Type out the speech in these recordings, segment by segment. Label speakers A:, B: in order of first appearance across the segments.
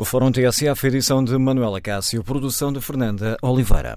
A: O Fórum TSF, edição de Manuela Cássio, produção de Fernanda Oliveira.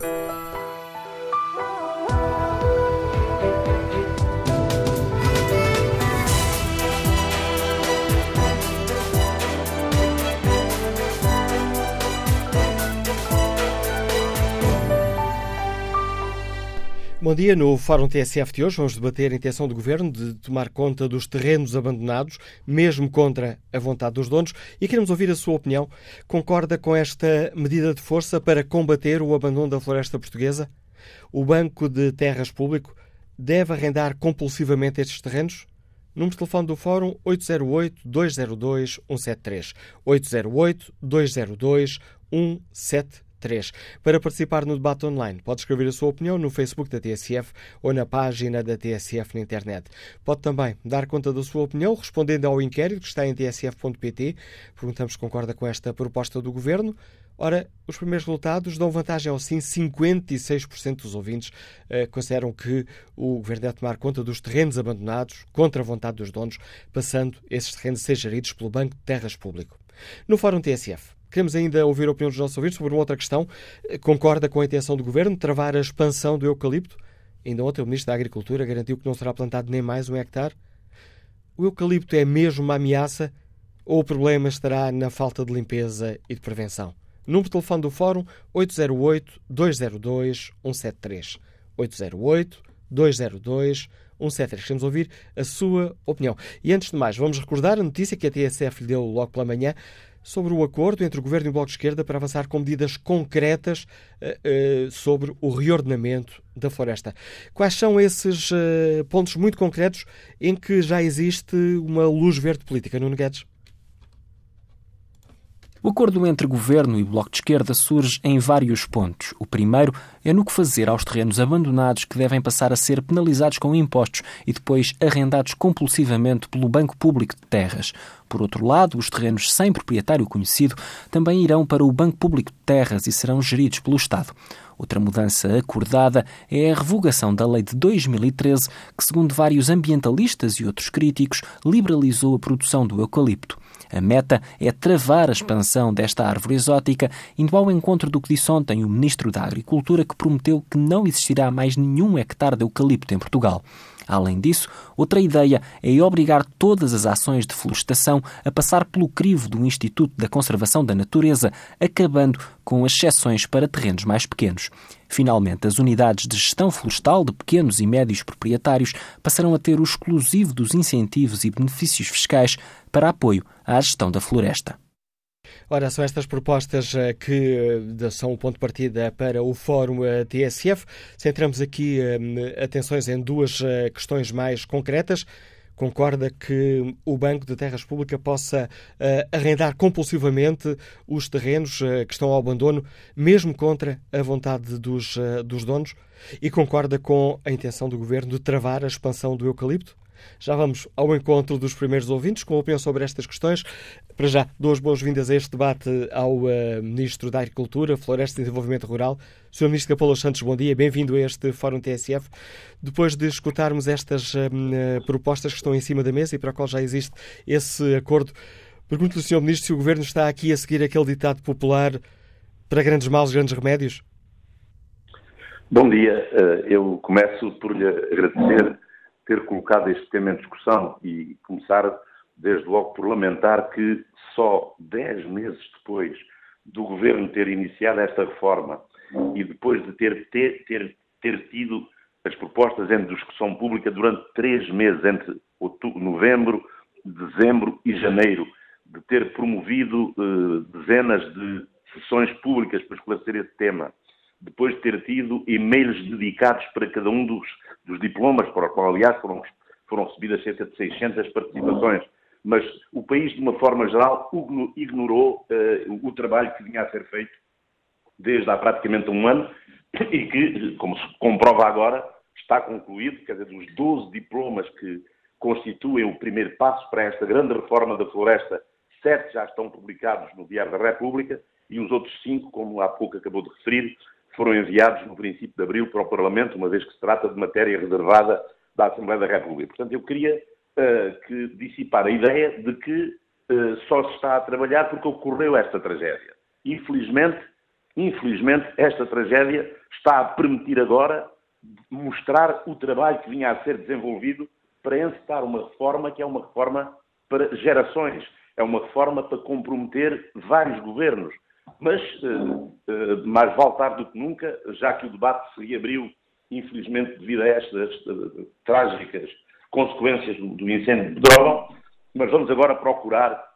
B: Bom dia. No Fórum TSF de hoje vamos debater a intenção do Governo de tomar conta dos terrenos abandonados, mesmo contra a vontade dos donos, e queremos ouvir a sua opinião. Concorda com esta medida de força para combater o abandono da floresta portuguesa? O Banco de Terras Público deve arrendar compulsivamente estes terrenos? Número de telefone do Fórum 808-202-173. 808-202-173. 3. Para participar no debate online, pode escrever a sua opinião no Facebook da TSF ou na página da TSF na internet. Pode também dar conta da sua opinião respondendo ao inquérito que está em tsf.pt. Perguntamos se concorda com esta proposta do Governo. Ora, os primeiros resultados dão vantagem ao sim. 56% dos ouvintes eh, consideram que o Governo deve tomar conta dos terrenos abandonados contra a vontade dos donos, passando esses terrenos a ser geridos pelo Banco de Terras Público. No Fórum TSF, Queremos ainda ouvir a opinião dos nossos ouvintes sobre uma outra questão. Concorda com a intenção do Governo de travar a expansão do eucalipto? Ainda ontem o Ministro da Agricultura garantiu que não será plantado nem mais um hectare. O eucalipto é mesmo uma ameaça ou o problema estará na falta de limpeza e de prevenção? Número de telefone do Fórum 808-202-173. 808-202-173. Queremos ouvir a sua opinião. E antes de mais, vamos recordar a notícia que a TSF lhe deu logo pela manhã sobre o acordo entre o Governo e o Bloco de Esquerda para avançar com medidas concretas uh, uh, sobre o reordenamento da floresta. Quais são esses uh, pontos muito concretos em que já existe uma luz verde política, Nuno Guedes?
C: O acordo entre governo e bloco de esquerda surge em vários pontos. O primeiro é no que fazer aos terrenos abandonados que devem passar a ser penalizados com impostos e depois arrendados compulsivamente pelo Banco Público de Terras. Por outro lado, os terrenos sem proprietário conhecido também irão para o Banco Público de Terras e serão geridos pelo Estado. Outra mudança acordada é a revogação da Lei de 2013, que, segundo vários ambientalistas e outros críticos, liberalizou a produção do eucalipto. A meta é travar a expansão desta árvore exótica, indo ao encontro do que disse ontem o Ministro da Agricultura, que prometeu que não existirá mais nenhum hectare de eucalipto em Portugal. Além disso, outra ideia é obrigar todas as ações de florestação a passar pelo crivo do Instituto da Conservação da Natureza, acabando com as exceções para terrenos mais pequenos. Finalmente, as unidades de gestão florestal de pequenos e médios proprietários passarão a ter o exclusivo dos incentivos e benefícios fiscais para apoio à gestão da floresta.
B: Ora, são estas propostas eh, que eh, são o ponto de partida para o Fórum eh, TSF. Centramos aqui atenções em duas questões mais concretas. Concorda que o Banco de Terras Pública possa arrendar compulsivamente os terrenos que estão ao abandono, mesmo contra a vontade dos, dos donos? E concorda com a intenção do Governo de travar a expansão do eucalipto? Já vamos ao encontro dos primeiros ouvintes com opinião sobre estas questões. Para já, duas boas-vindas a este debate ao uh, Ministro da Agricultura, Floresta e Desenvolvimento Rural, Sr. Ministro Capolo Santos, bom dia, bem-vindo a este Fórum TSF. Depois de escutarmos estas uh, propostas que estão em cima da mesa e para a qual já existe esse acordo, pergunto-lhe, Sr. Ministro, se o Governo está aqui a seguir aquele ditado popular para grandes males, grandes remédios?
D: Bom dia. Eu começo por lhe agradecer ter colocado este tema em discussão e começar, desde logo, por lamentar que só dez meses depois do governo ter iniciado esta reforma e depois de ter, ter, ter, ter tido as propostas em discussão pública durante três meses, entre outubro, novembro, dezembro e janeiro, de ter promovido eh, dezenas de sessões públicas para esclarecer esse tema, depois de ter tido e-mails dedicados para cada um dos, dos diplomas, para os quais, aliás, foram, foram recebidas cerca de 600 participações. Mas o país, de uma forma geral, ignorou uh, o trabalho que vinha a ser feito desde há praticamente um ano e que, como se comprova agora, está concluído, quer dizer, dos 12 diplomas que constituem o primeiro passo para esta grande reforma da floresta, sete já estão publicados no Diário da República e os outros cinco, como há pouco acabou de referir, foram enviados no princípio de abril para o Parlamento, uma vez que se trata de matéria reservada da Assembleia da República. Portanto, eu queria uh, que dissipar a ideia de que só se está a trabalhar porque ocorreu esta tragédia. Infelizmente, infelizmente, esta tragédia está a permitir agora mostrar o trabalho que vinha a ser desenvolvido para encetar uma reforma que é uma reforma para gerações, é uma reforma para comprometer vários governos. Mas uh, uh, mais vale tarde do que nunca, já que o debate se reabriu, infelizmente, devido a estas uh, trágicas consequências do, do incêndio de Pedrógão, mas vamos agora procurar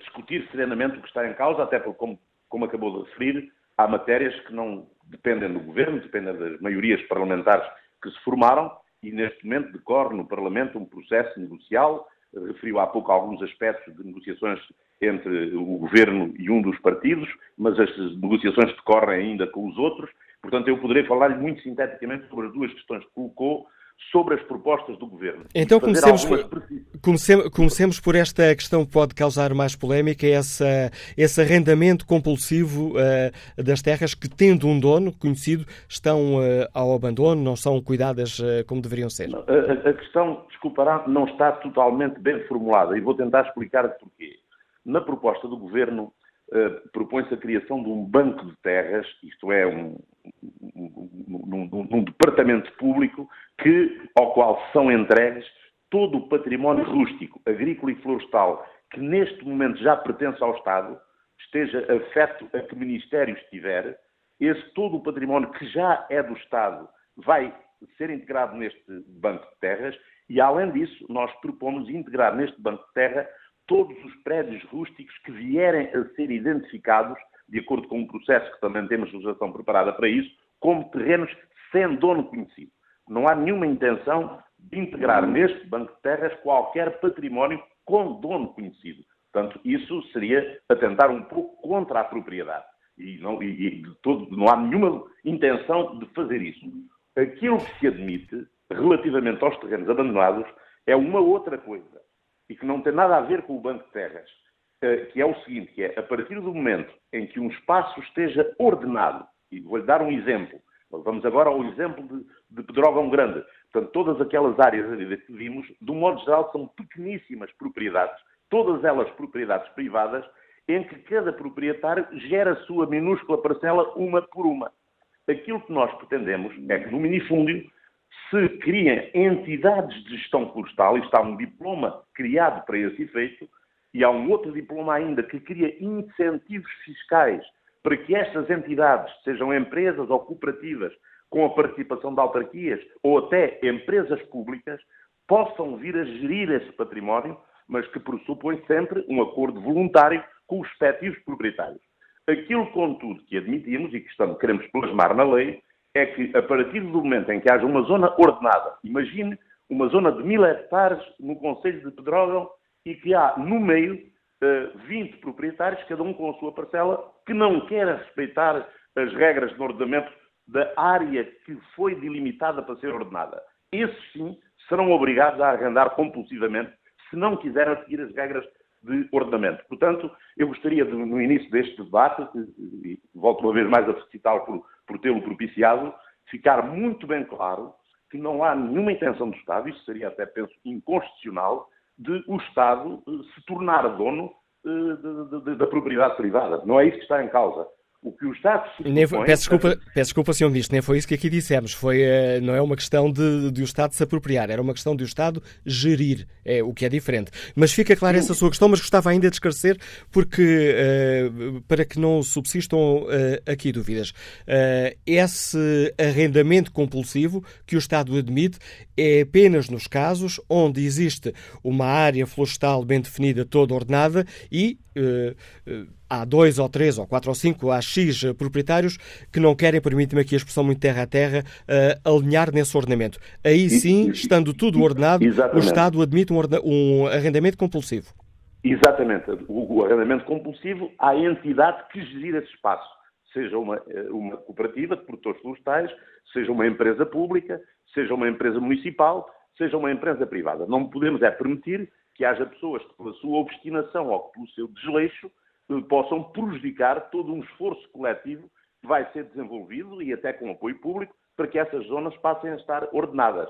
D: discutir serenamente o que está em causa, até porque, como, como acabou de referir, há matérias que não dependem do governo, dependem das maiorias parlamentares que se formaram e neste momento decorre no Parlamento um processo negocial. Referiu há pouco alguns aspectos de negociações entre o governo e um dos partidos, mas as negociações decorrem ainda com os outros. Portanto, eu poderei falar-lhe muito sinteticamente sobre as duas questões que colocou sobre as propostas do Governo.
B: Então comecemos, comecemos, comecemos, por esta questão que pode causar mais polémica, essa, esse arrendamento compulsivo uh, das terras que, tendo um dono conhecido, estão uh, ao abandono, não são cuidadas uh, como deveriam ser.
D: A, a, questão, desculpará, não está totalmente bem formulada e vou tentar explicar porquê. Na proposta do Governo, propõe-se a criação de um banco de terras, isto é, um, num, num, departamento público que, ao qual são entregues todo o património rústico, agrícola e florestal que neste momento já pertence ao Estado, esteja afeto a que Ministério estiver, esse todo o património que já é do Estado vai ser integrado neste banco de terras e, além disso, nós propomos integrar neste banco de terra todos os prédios rústicos que vierem a ser identificados, de acordo com um processo que também temos legislação preparada para isso, como terrenos sem dono conhecido. Não há nenhuma intenção de integrar neste banco de terras qualquer património com dono conhecido. Portanto, isso seria atentar um pouco contra a propriedade. E não, e, e todo, não há nenhuma intenção de fazer isso. Aquilo que se admite, relativamente aos terrenos abandonados, é uma outra coisa. E que não tem nada a ver com o banco de terras. Eh, que é o seguinte, que é, a partir do momento em que um espaço esteja ordenado, e vou-lhe dar um exemplo. Vamos agora ao exemplo de, de Pedrógão Grande. Portanto, todas aquelas áreas que vimos, de um modo geral, são pequeníssimas propriedades, todas elas propriedades privadas, em que cada proprietário gera a sua minúscula parcela uma por uma. Aquilo que nós pretendemos é que no minifúndio se criem entidades de gestão florestal, e está um diploma criado para esse efeito, e há um outro diploma ainda que cria incentivos fiscais para que estas entidades, sejam empresas ou cooperativas, com a participação de autarquias ou até empresas públicas, possam vir a gerir esse património, mas que pressupõe sempre um acordo voluntário com os respectivos proprietários. Aquilo, contudo, que admitimos e que estamos, queremos plasmar na lei é que, a partir do momento em que haja uma zona ordenada, imagine uma zona de mil hectares no Conselho de Pedrógão e que há no meio 20 eh, proprietários, cada um com a sua parcela, que não querem respeitar as regras de ordenamento da área que foi delimitada para ser ordenada. Esses sim serão obrigados a arrendar compulsivamente se não quiserem seguir as regras de ordenamento. Portanto, eu gostaria, de, no início deste debate, e volto uma vez mais a felicitá-lo por, por tê-lo propiciado, ficar muito bem claro que não há nenhuma intenção do Estado, isso seria até, penso, inconstitucional, de o Estado eh, se tornar dono da propriedade privada. Não é isso que está em causa. O que o Estado
B: nem foi, peço, desculpa, peço desculpa, Sr. Ministro, nem foi isso que aqui dissemos. Foi, eh, não é uma questão de, de o Estado se apropriar, era uma questão de o Estado gerir, é, o que é diferente. Mas fica clara essa sua questão, mas gostava ainda de esclarecer, porque uh, para que não subsistam uh, aqui dúvidas. Uh, esse arrendamento compulsivo que o Estado admite é apenas nos casos onde existe uma área florestal bem definida, toda ordenada e há dois ou três ou quatro ou cinco, há X proprietários que não querem, permite-me aqui a expressão muito terra a terra, uh, alinhar nesse ordenamento. Aí sim, estando tudo ordenado, Exatamente. o Estado admite um, um, arrendamento compulsivo.
D: Exatamente. O, o, arrendamento compulsivo, há entidade que gerir esse espaço. Seja uma, eh, uma cooperativa de produtores florestais, seja uma empresa pública, seja uma empresa municipal, seja uma empresa privada. Não podemos é permitir que haja pessoas que, pela sua obstinação ou pelo seu desleixo, possam prejudicar todo um esforço coletivo que vai ser desenvolvido e até com apoio público para que essas zonas passem a estar ordenadas.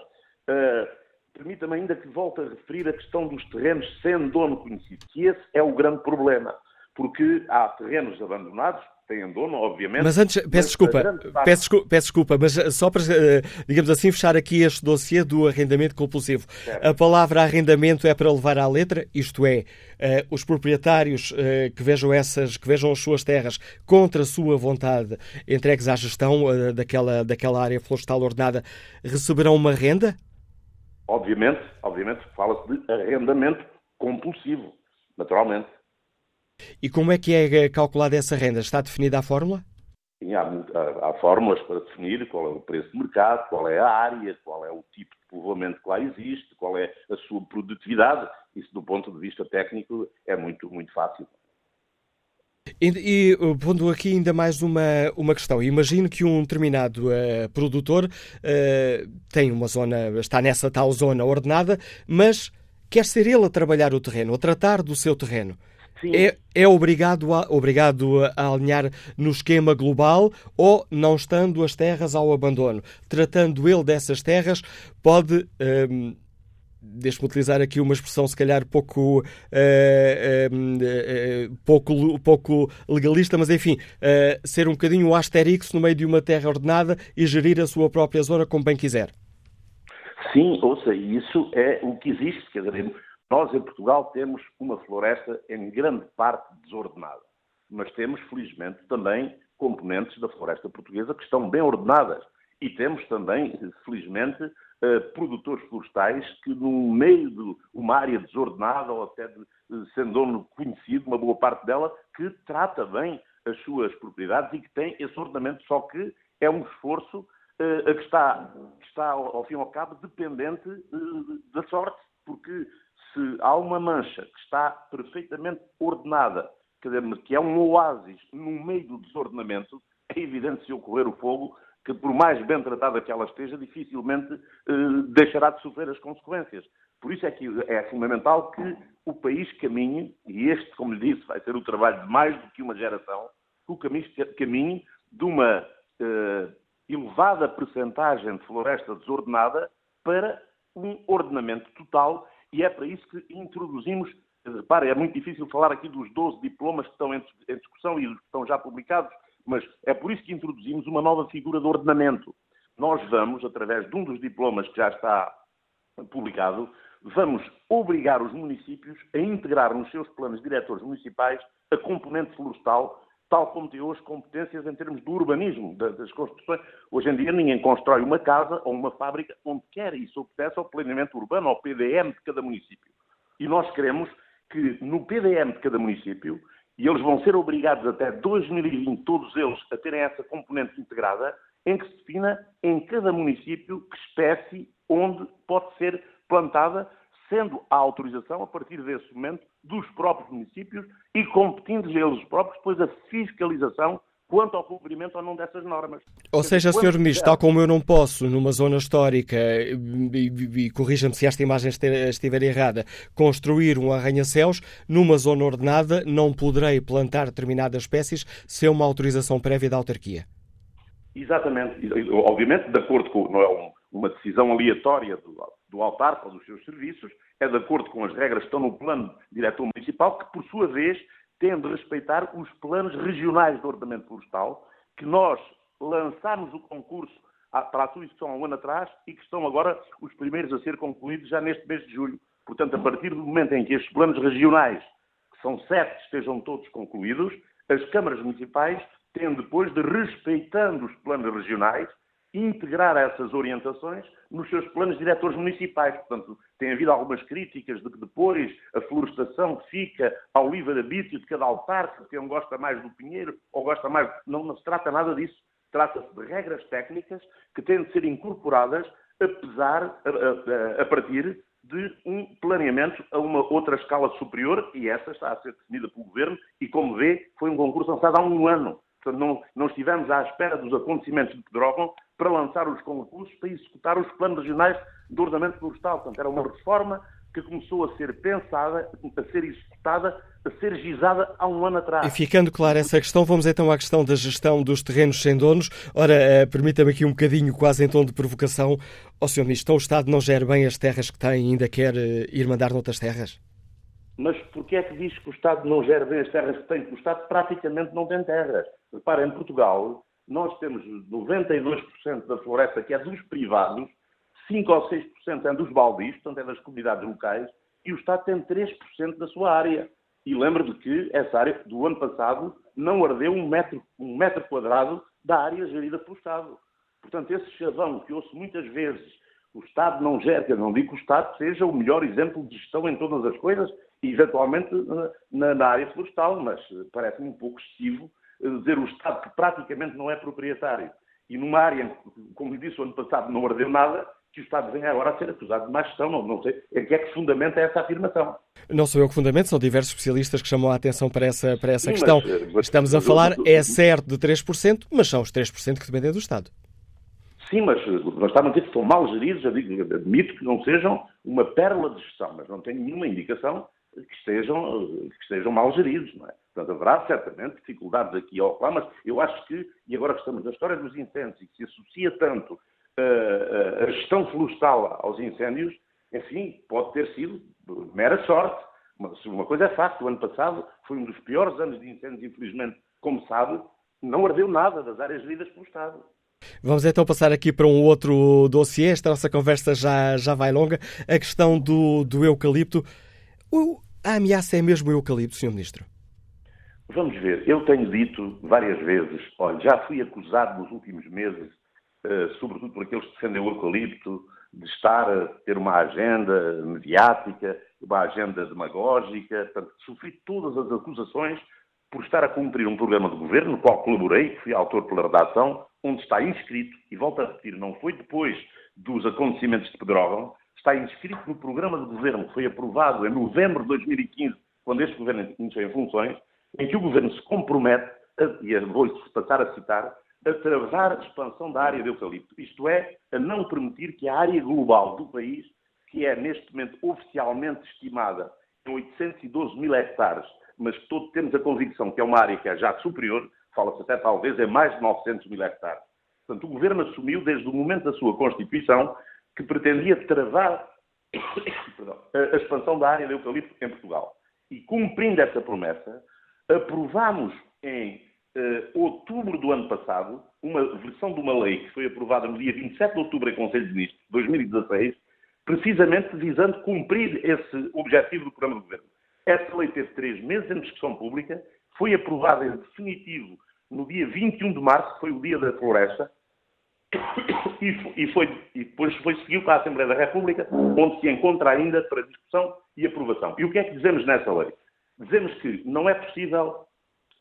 D: Uh, permita-me ainda que volte a referir a questão dos terrenos sem dono conhecido, que esse é o grande problema, porque há terrenos abandonados, têm dono, obviamente.
B: Mas antes, peço desculpa, parte... peço, desculpa, peço desculpa, mas eh, só para, eh, digamos assim, fechar aqui este dossiê do arrendamento compulsivo. Certo. A palavra arrendamento é para levar à letra, isto é, uh, os proprietários uh, que vejam essas, que vejam as suas terras contra a sua vontade entregues à gestão uh, daquela, daquela área florestal ordenada, receberão uma renda?
D: Obviamente, obviamente, fala-se de arrendamento compulsivo, naturalmente.
B: E como é que é calculada essa renda? Está definida a fórmula?
D: Sim, há, há, há, fórmulas para definir qual é o preço de mercado, qual é a área, qual é o tipo de povoamento que lá existe, qual é a sua produtividade. Isso, do ponto de vista técnico, é muito, muito fácil.
B: E, e pondo aqui ainda mais uma, uma questão, imagino que um determinado uh, produtor uh, tem uma zona, está nessa tal zona ordenada, mas quer ser ele a trabalhar o terreno, a tratar do seu terreno. É, é obrigado, a, obrigado a alinhar no esquema global ou, não estando as terras ao abandono, tratando ele dessas terras, pode. Um, Deixe-me utilizar aqui uma expressão, se calhar, pouco, uh, uh, uh, pouco, pouco legalista, mas enfim, ser um bocadinho o Asterix no meio de uma terra ordenada e gerir a sua própria zona como bem quiser.
D: Sim, ouça, isso é o que existe. Quer dizer, nós, em Portugal, temos uma floresta em grande parte desordenada, mas temos, felizmente, também componentes da floresta portuguesa que estão bem ordenadas. E temos também, felizmente, eh, produtores florestais que, no meio de uma área desordenada ou até de, sendo conhecido, uma boa parte dela, que trata bem as suas propriedades e que tem esse ordenamento, só que é um esforço uh, que está, está, ao fim e ao cabo, dependente da sorte, porque se há uma mancha que está perfeitamente ordenada, quer dizer, que é um oásis no meio do desordenamento, é evidente se ocorrer o fogo que, por mais bem tratada que ela esteja, dificilmente eh, deixará de sofrer as consequências. Por isso é que é fundamental que o país caminhe, e este, como lhe disse, vai ser o trabalho de mais do que uma geração, que o caminho de uma eh, elevada percentagem de floresta desordenada para um ordenamento total e é para isso que introduzimos, repare, é muito difícil falar aqui dos 12 diplomas que estão em discussão e que estão já publicados, mas é por isso que introduzimos uma nova figura de ordenamento. Nós vamos, através de um dos diplomas que já está publicado, vamos obrigar os municípios a integrar nos seus planos diretores municipais a componente florestal tal como tem hoje competências em termos do urbanismo, das construções. Hoje em dia ninguém constrói uma casa ou uma fábrica onde quer isso obedece ao planeamento urbano, ao PDM de cada município. E nós queremos que no PDM de cada município, e eles vão ser obrigados até 2020, todos eles, a terem essa componente integrada, em que se defina em cada município que espécie onde pode ser plantada sendo a autorização, a partir desse momento, dos próprios municípios e competindo eles próprios depois a fiscalização quanto ao cumprimento ou não dessas normas.
B: Ou seja, Sr. Ministro, tal como eu não posso, numa zona histórica, e, e, e corrija-me se esta imagem estiver errada, construir um arranha-céus, numa zona ordenada não poderei plantar determinadas espécies sem uma autorização prévia da autarquia.
D: Exatamente. Obviamente, de acordo com... Não é uma decisão aleatória do, do autarca ou dos seus serviços, é de acordo com as regras que estão no plano diretor municipal, que por sua vez tem de respeitar os planos regionais de ordenamento florestal, que nós lançámos o concurso para a sua execução há um ano atrás e que estão agora os primeiros a ser concluídos já neste mês de julho. Portanto, a partir do momento em que estes planos regionais, que são sete, estejam todos concluídos, as câmaras municipais têm depois de, respeitando os planos regionais, integrar essas orientações nos seus planos diretores municipais. Portanto, tem havido algumas críticas de que depois a florestação fica ao livre-arbítrio de cada autarca, que um gosta mais do pinheiro ou gosta mais... Não, não se trata nada disso. Trata-se de regras técnicas que têm de ser incorporadas apesar, a, a, a partir de um planeamento a uma outra escala superior e essa está a ser definida pelo Governo e, como vê, foi um concurso lançado há um ano. Portanto, não, não estivemos à espera dos acontecimentos de Pedrógão para lançar os concursos para executar os planos regionais de ordenamento florestal. Portanto, era uma reforma que começou a ser pensada, a ser executada, a ser gizada há um ano atrás.
B: E ficando clara essa questão, vamos então à questão da gestão dos terrenos sem donos. Ora, eh, permita-me aqui um bocadinho, quase em tom de provocação. Ó oh, Sr. Ministro, então o Estado não gera bem as terras que tem e ainda quer eh, ir mandar noutras terras?
D: Mas porquê é que diz que o Estado não gera bem as terras que tem? Porque o Estado praticamente não tem terras. Repara, em Portugal, nós temos 92% da floresta que é dos privados 5 ou 6% é dos baldios, portanto é das comunidades locais, e o Estado tem 3% da sua área. E lembro-me que essa área, do ano passado, não ardeu um metro, um metro quadrado da área gerida pelo Estado. Portanto, esse chavão que ouço muitas vezes, o Estado não gera, eu não digo que o Estado seja o melhor exemplo de gestão em todas as coisas, eventualmente na, na área florestal, mas parece-me um pouco excessivo eh, dizer o Estado que praticamente não é proprietário. E numa área, como lhe disse, o ano passado não ardeu nada, que o Estado venha agora a ser acusado de má gestão. Não, não sei em que é que fundamenta essa afirmação.
B: Não sou eu que fundamento, são diversos especialistas que chamam a atenção para essa, para essa Sim, questão. Mas, mas, Estamos a falar, é certo, de 3%, mas são os 3% que dependem do Estado.
D: Sim, mas nós estamos a dizer que são mal geridos, eu digo, admito que não sejam uma pérola de gestão, mas não tenho nenhuma indicação que estejam, que estejam mal geridos, não é? Portanto, haverá certamente dificuldades aqui e lá, mas eu acho que, e agora que estamos na história dos incêndios e que se associa tanto a gestão florestal aos incêndios, enfim, pode ter sido mera sorte. Mas uma coisa é fácil, o ano passado foi um dos piores anos de incêndios, infelizmente, como sabe, não ardeu nada das áreas geridas pelo Estado.
B: Vamos então passar aqui para um outro dossiê. Esta nossa conversa já, já vai longa. A questão do, do eucalipto. O, a ameaça é mesmo o eucalipto, Sr. Ministro?
D: Vamos ver. Eu tenho dito várias vezes, olha, já fui acusado nos últimos meses eh, sobretudo por aqueles que defendem o eucalipto, de estar a ter uma agenda mediática, uma agenda demagógica. Portanto, sofri todas as acusações por estar a cumprir um programa de governo, no qual colaborei, fui autor pela redação, onde está inscrito, e volto a repetir, não foi depois dos acontecimentos de Pedrógão, está inscrito no programa de governo que foi aprovado em novembro de 2015, quando este governo iniciou em funções, em que o governo se compromete, a, e vou-lhe passar a citar, a travar a expansão da área de eucalipto, isto é, a não permitir que a área global do país, que é neste momento oficialmente estimada em 812 mil hectares, mas todos temos a convicção que é uma área que é já superior, fala-se até talvez em mais de 900 mil hectares. Portanto, o Governo assumiu desde o momento da sua Constituição que pretendia travar a expansão da área de eucalipto em Portugal. E cumprindo essa promessa, aprovámos em uh, outubro do ano passado, uma versão de uma lei que foi aprovada no dia 27 de outubro em Conselho de Ministros de 2016, precisamente visando cumprir esse objetivo do programa de governo. Essa lei teve três meses em discussão pública, foi aprovada em definitivo no dia 21 de março, que foi o dia da floresta, e, foi, e depois foi seguido para a Assembleia da República, onde se encontra ainda para discussão e aprovação. E o que é que dizemos nessa lei? Dizemos que não é possível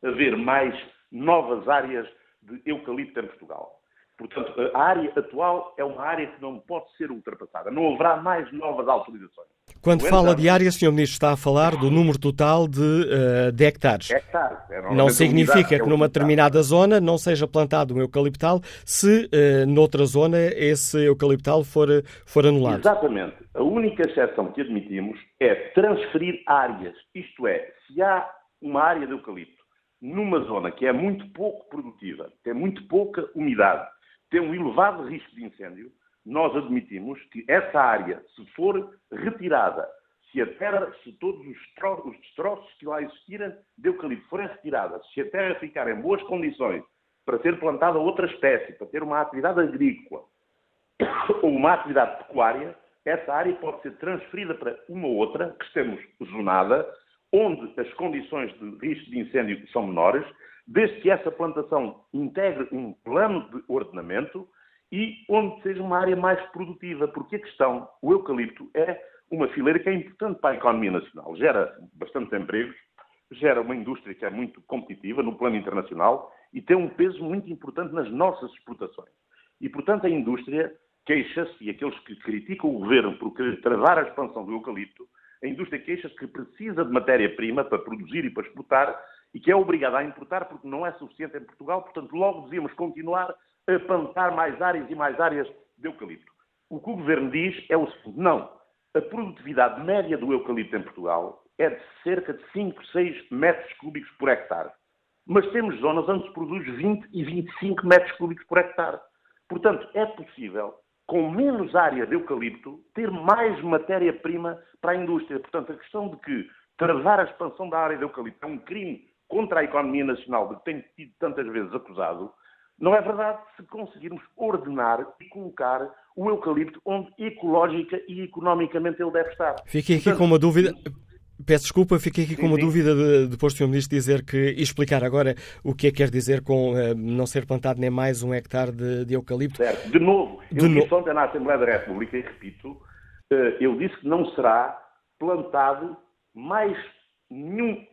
D: haver mais novas áreas de eucalipto em Portugal. Portanto, a área atual é uma área que não pode ser ultrapassada. Não haverá mais novas autorizações.
B: Quando fala de área, Sr. Ministro, está a falar do número total de, uh, de hectares.
D: hectares.
B: É não significa é que numa determinada zona não seja plantado um eucaliptal se uh, noutra zona esse eucaliptal for, for anulado.
D: Exatamente. A única exceção que admitimos é transferir áreas. Isto é, se há uma área de eucalipto numa zona que é muito pouco produtiva, tem muito pouca umidade, tem um elevado risco de incêndio, nós admitimos que essa área, se for retirada, se a terra, se todos os destroços, os destroços que lá existirem de eucalipto forem retirados, se a terra ficar em boas condições para ser plantada outra espécie, para ter uma atividade agrícola ou uma atividade pecuária, essa área pode ser transferida para uma outra, que estemos zonada, onde as condições de risco de incêndio são menores, desde que essa plantação integre um plano de ordenamento e onde seja uma área mais produtiva, porque a questão, o eucalipto é uma fileira que é importante para a economia nacional, gera bastantes empregos, gera uma indústria que é muito competitiva no plano internacional e tem um peso muito importante nas nossas exportações. E, portanto, a indústria queixa-se, e aqueles que criticam o governo por travar a expansão do eucalipto, a indústria queixa-se que precisa de matéria-prima para produzir e para exportar e que é obrigada a importar porque não é suficiente em Portugal, portanto, logo devíamos continuar plantar mais áreas e mais áreas de eucalipto. O que o Governo diz é o seguinte: não, a produtividade média do eucalipto em Portugal é de cerca de 5, 6 metros cúbicos por hectare. Mas temos zonas onde se produz 20 e 25 metros cúbicos por hectare. Portanto, é possível, com menos área de eucalipto, ter mais matéria-prima para a indústria. Portanto, a questão de que travar a expansão da área de eucalipto é um crime contra a economia nacional, de que tem sido tantas vezes acusado, não é verdade se conseguirmos ordenar e colocar o eucalipto onde ecológica e economicamente ele deve estar.
B: Fiquei aqui Portanto, com uma dúvida. Peço desculpa, fiquei aqui sim, com uma sim. dúvida de, depois do Sr. Ministro dizer que explicar agora o que é que quer dizer com uh, não ser plantado nem mais um hectare de, de eucalipto.
D: Certo. De novo, de eu no... disse ontem na Assembleia da República, e repito, uh, eu disse que não será plantado mais nenhum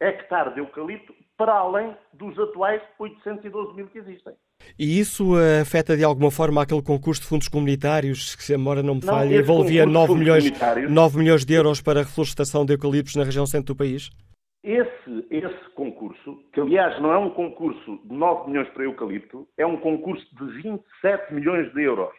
D: hectare de eucalipto para além dos atuais 812 mil que existem.
B: E isso afeta de alguma forma aquele concurso de fundos comunitários que, se a memória não me falha, não, envolvia 9 milhões, 9 milhões de euros para a reflorestação de eucaliptos na região centro do país?
D: Esse, esse concurso, que aliás não é um concurso de 9 milhões para eucalipto, é um concurso de 27 milhões de euros.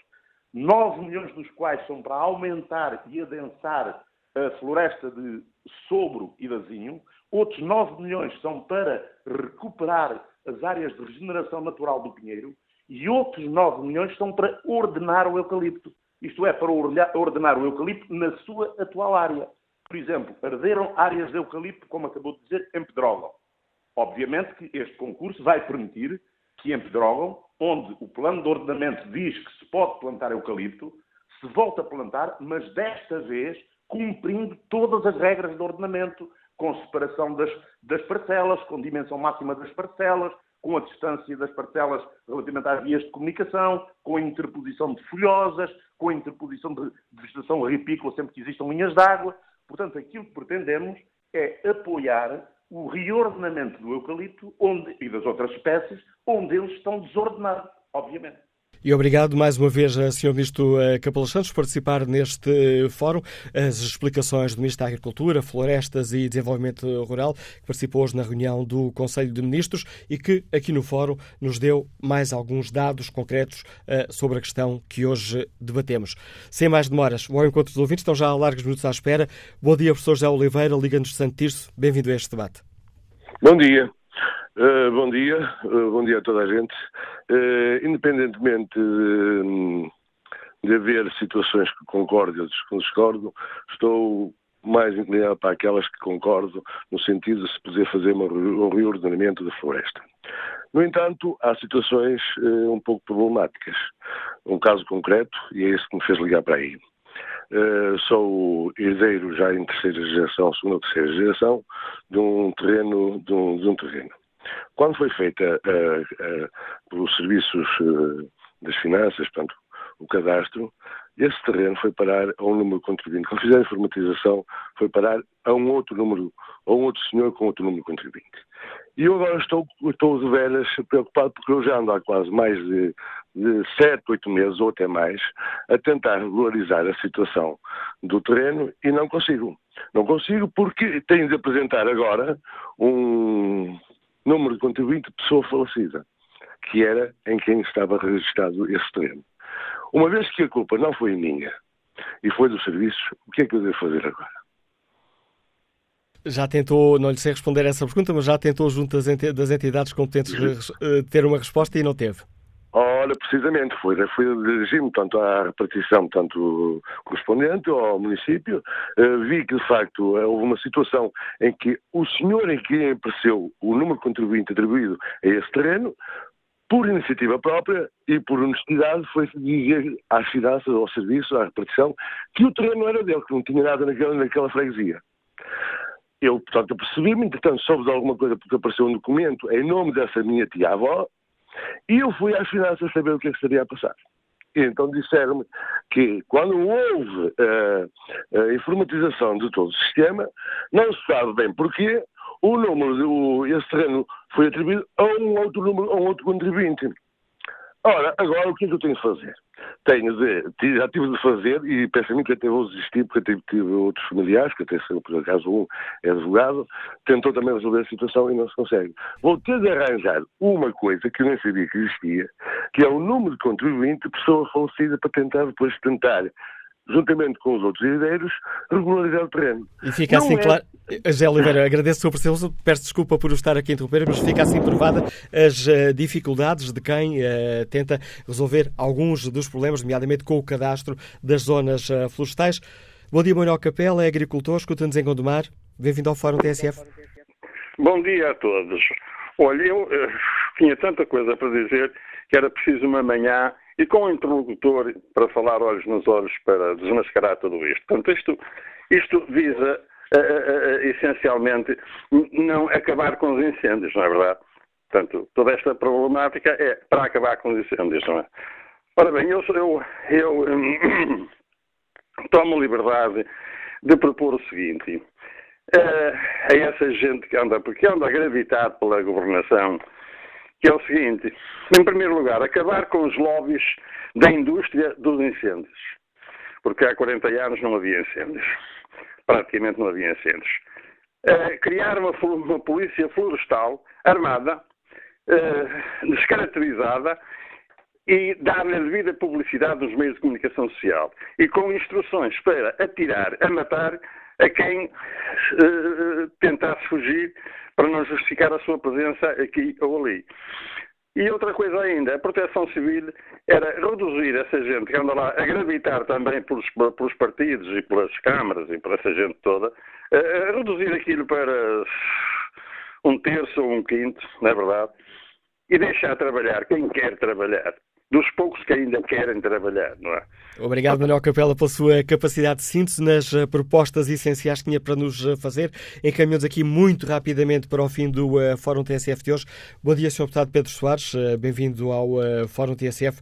D: 9 milhões dos quais são para aumentar e adensar a floresta de Sobro e Dazinho, outros 9 milhões são para recuperar as áreas de regeneração natural do pinheiro e outros 9 milhões são para ordenar o eucalipto. Isto é, para ordenar o eucalipto na sua atual área. Por exemplo, arderam áreas de eucalipto, como acabou de dizer, em Pedrógão. Obviamente que este concurso vai permitir que em Pedrógão, onde o plano de ordenamento diz que se pode plantar eucalipto, se volta a plantar, mas desta vez cumprindo todas as regras de ordenamento, com separação das, das parcelas, com dimensão máxima das parcelas, com a distância das parcelas relativamente às vias de comunicação, com a interposição de folhosas, com a interposição de, vegetação ripícola sempre que existam linhas de água. Portanto, aquilo que pretendemos é apoiar o reordenamento do eucalipto onde, e das outras espécies, onde eles estão desordenados, obviamente.
B: E obrigado mais uma vez, eh, Sr. Ministro eh, Capelas Santos, por participar neste fórum. As explicações do Ministro da Agricultura, Florestas e Desenvolvimento Rural, que participou hoje na reunião do Conselho de Ministros e que, aqui no fórum, nos deu mais alguns dados concretos sobre a questão que hoje debatemos. Sem mais demoras, o encontro dos ouvintes estão já há largos minutos à espera. Bom dia, professor José Oliveira, Liga-nos de Santo Tirso. Bem-vindo a este debate.
E: Bom dia. Uh, bom dia, uh, bom dia a toda a gente. Uh, independentemente de, de, haver situações que concordo e outras que estou mais inclinado para aquelas que concordo, no sentido de se poder fazer um reordenamento da floresta. No entanto, há situações um pouco problemáticas. Um caso concreto, e é esse que me fez ligar para aí. Uh, sou herdeiro já em terceira geração, segunda ou terceira geração, de um terreno, de um, de um terreno. Quando foi feita uh, uh, pelos serviços uh, das finanças, portanto, o cadastro, esse terreno foi parar a um número contribuinte. Quando fizeram a informatização, foi parar a um outro número, a um outro senhor com outro número contribuinte. E eu agora estou, estou de veras preocupado porque eu já ando há quase mais de, de sete, oito meses ou até mais a tentar regularizar a situação do terreno e não consigo. Não consigo porque tenho de apresentar agora um, número de contribuinte pessoa falecida, que era em quem estava registado esse terreno. Uma vez que a culpa não foi minha e foi do serviço, o que é que eu devo fazer agora?
B: Já tentou, não lhe sei responder essa pergunta, mas já tentou junto das entidades competentes eh, ter uma resposta e não teve.
E: Ora, precisamente, foi, foi dirigir-me tanto à repartição, tanto correspondente ao município, uh, vi que de facto eh, houve uma situação em que o senhor em que apareceu o número contribuinte atribuído a esse terreno, por iniciativa própria e por honestidade, foi dizer às finanças, ao serviço, à repartição, que o terreno era dele, que não tinha nada naquela, naquela freguesia. Eu, portanto, percebi-me, entretanto, soube de alguma coisa porque apareceu um documento em nome dessa minha tia-avó, e eu fui às finanças saber o que é que estaria a passar. E então disseram-me que quando houve uh, a informatização de todo o sistema, não se sabe bem porquê, o número, do, esse terreno foi atribuído a um outro número, a um outro contribuinte. Ora, agora o que é que eu tenho de fazer? Tenho de, já tive de fazer, e penso-me que até vou desistir, porque tive, tive outros familiares, que até por acaso um é advogado, tentou também resolver a situação e não se consegue. Vou ter de arranjar uma coisa que eu nem sabia que existia, que é o número de contribuinte de pessoa falecida para tentar depois tentar juntamente com os outros herdeiros, regularizar o terreno.
B: E fica não assim é... claro. José Oliveira, agradeço a sua presença, peço desculpa por estar aqui a interromper, mas fica assim provada as uh, dificuldades de quem uh, tenta resolver alguns dos problemas, nomeadamente com o cadastro das zonas uh, florestais. Bom dia, Manuel Capela, é agricultor, escuta-nos em Gondomar. Bem-vindo ao Fórum TSF.
F: Bom dia a todos. Olha, eu uh, tinha tanta coisa para dizer que era preciso uma manhã e com um interlocutor para falar olhos nos olhos para desmascarar tudo isto. Portanto, isto, isto visa uh, uh, essencialmente não acabar com os incêndios, não é verdade? Portanto, toda esta problemática é para acabar com os incêndios, não é? Ora bem, eu, eu, eu um, tomo liberdade de propor o seguinte a essa gente que anda, porque anda a pela governação, que é o seguinte: em primeiro lugar, acabar com os lobbies da indústria dos incêndios. Porque há 40 anos não havia incêndios. Praticamente não havia incêndios. Uh, criar uma, uma, polícia florestal armada, uh, descaracterizada e dar-lhe a devida publicidade nos meios de comunicação social. E com instruções para atirar, a matar a quem uh, tentasse fugir para não justificar a sua presença aqui ou ali. E outra coisa ainda, a proteção civil era reduzir essa gente que anda lá a gravitar também pelos, pelos partidos e pelas câmaras e por essa gente toda, a reduzir aquilo para um terço ou um quinto, não é verdade? E deixar trabalhar quem quer trabalhar dos poucos que ainda querem trabalhar, não é?
B: Obrigado, Manuel Capela, pela sua capacidade de síntese nas eh, propostas essenciais que tinha para nos eh, fazer. Encaminhamos aqui muito rapidamente para o fim do uh, Fórum TSF de hoje. Bom dia, Sr. Deputado Pedro Soares, bem-vindo ao Fórum TSF.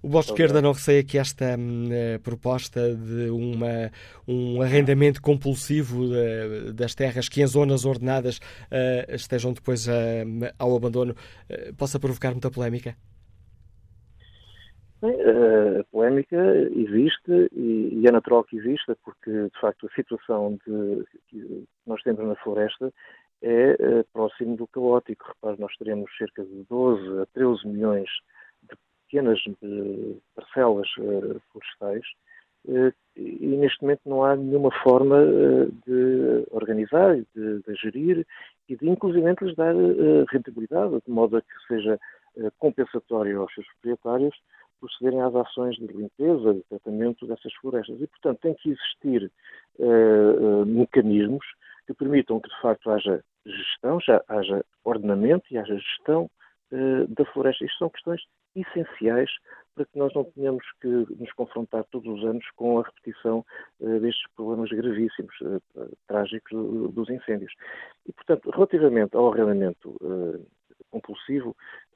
B: O Bloco de Esquerda não receia que esta uh, proposta de uma, um arrendamento compulsivo uh, das terras que em zonas ordenadas uh, estejam depois ao abandono possa provocar muita polémica?
G: A polémica existe e, é natural que exista, porque de facto a situação de, que nós temos na floresta é uh, próximo do caótico. Repare, nós teremos cerca de 12 a 13 milhões de pequenas parcelas uh, florestais e neste momento não há nenhuma forma de organizar, de, de gerir e de inclusive lhes dar rentabilidade, de modo a que seja compensatório aos seus proprietários procederem às ações de limpeza, de tratamento dessas florestas. E, portanto, tem que existir uh, uh, mecanismos que permitam que, de facto, haja gestão, já haja ordenamento e haja gestão uh, da floresta. Isto são questões essenciais para que nós não tenhamos que nos confrontar todos os anos com a repetição destes problemas gravíssimos, trágicos dos incêndios. E, portanto, relativamente ao arrendamento compulsivo, Uh,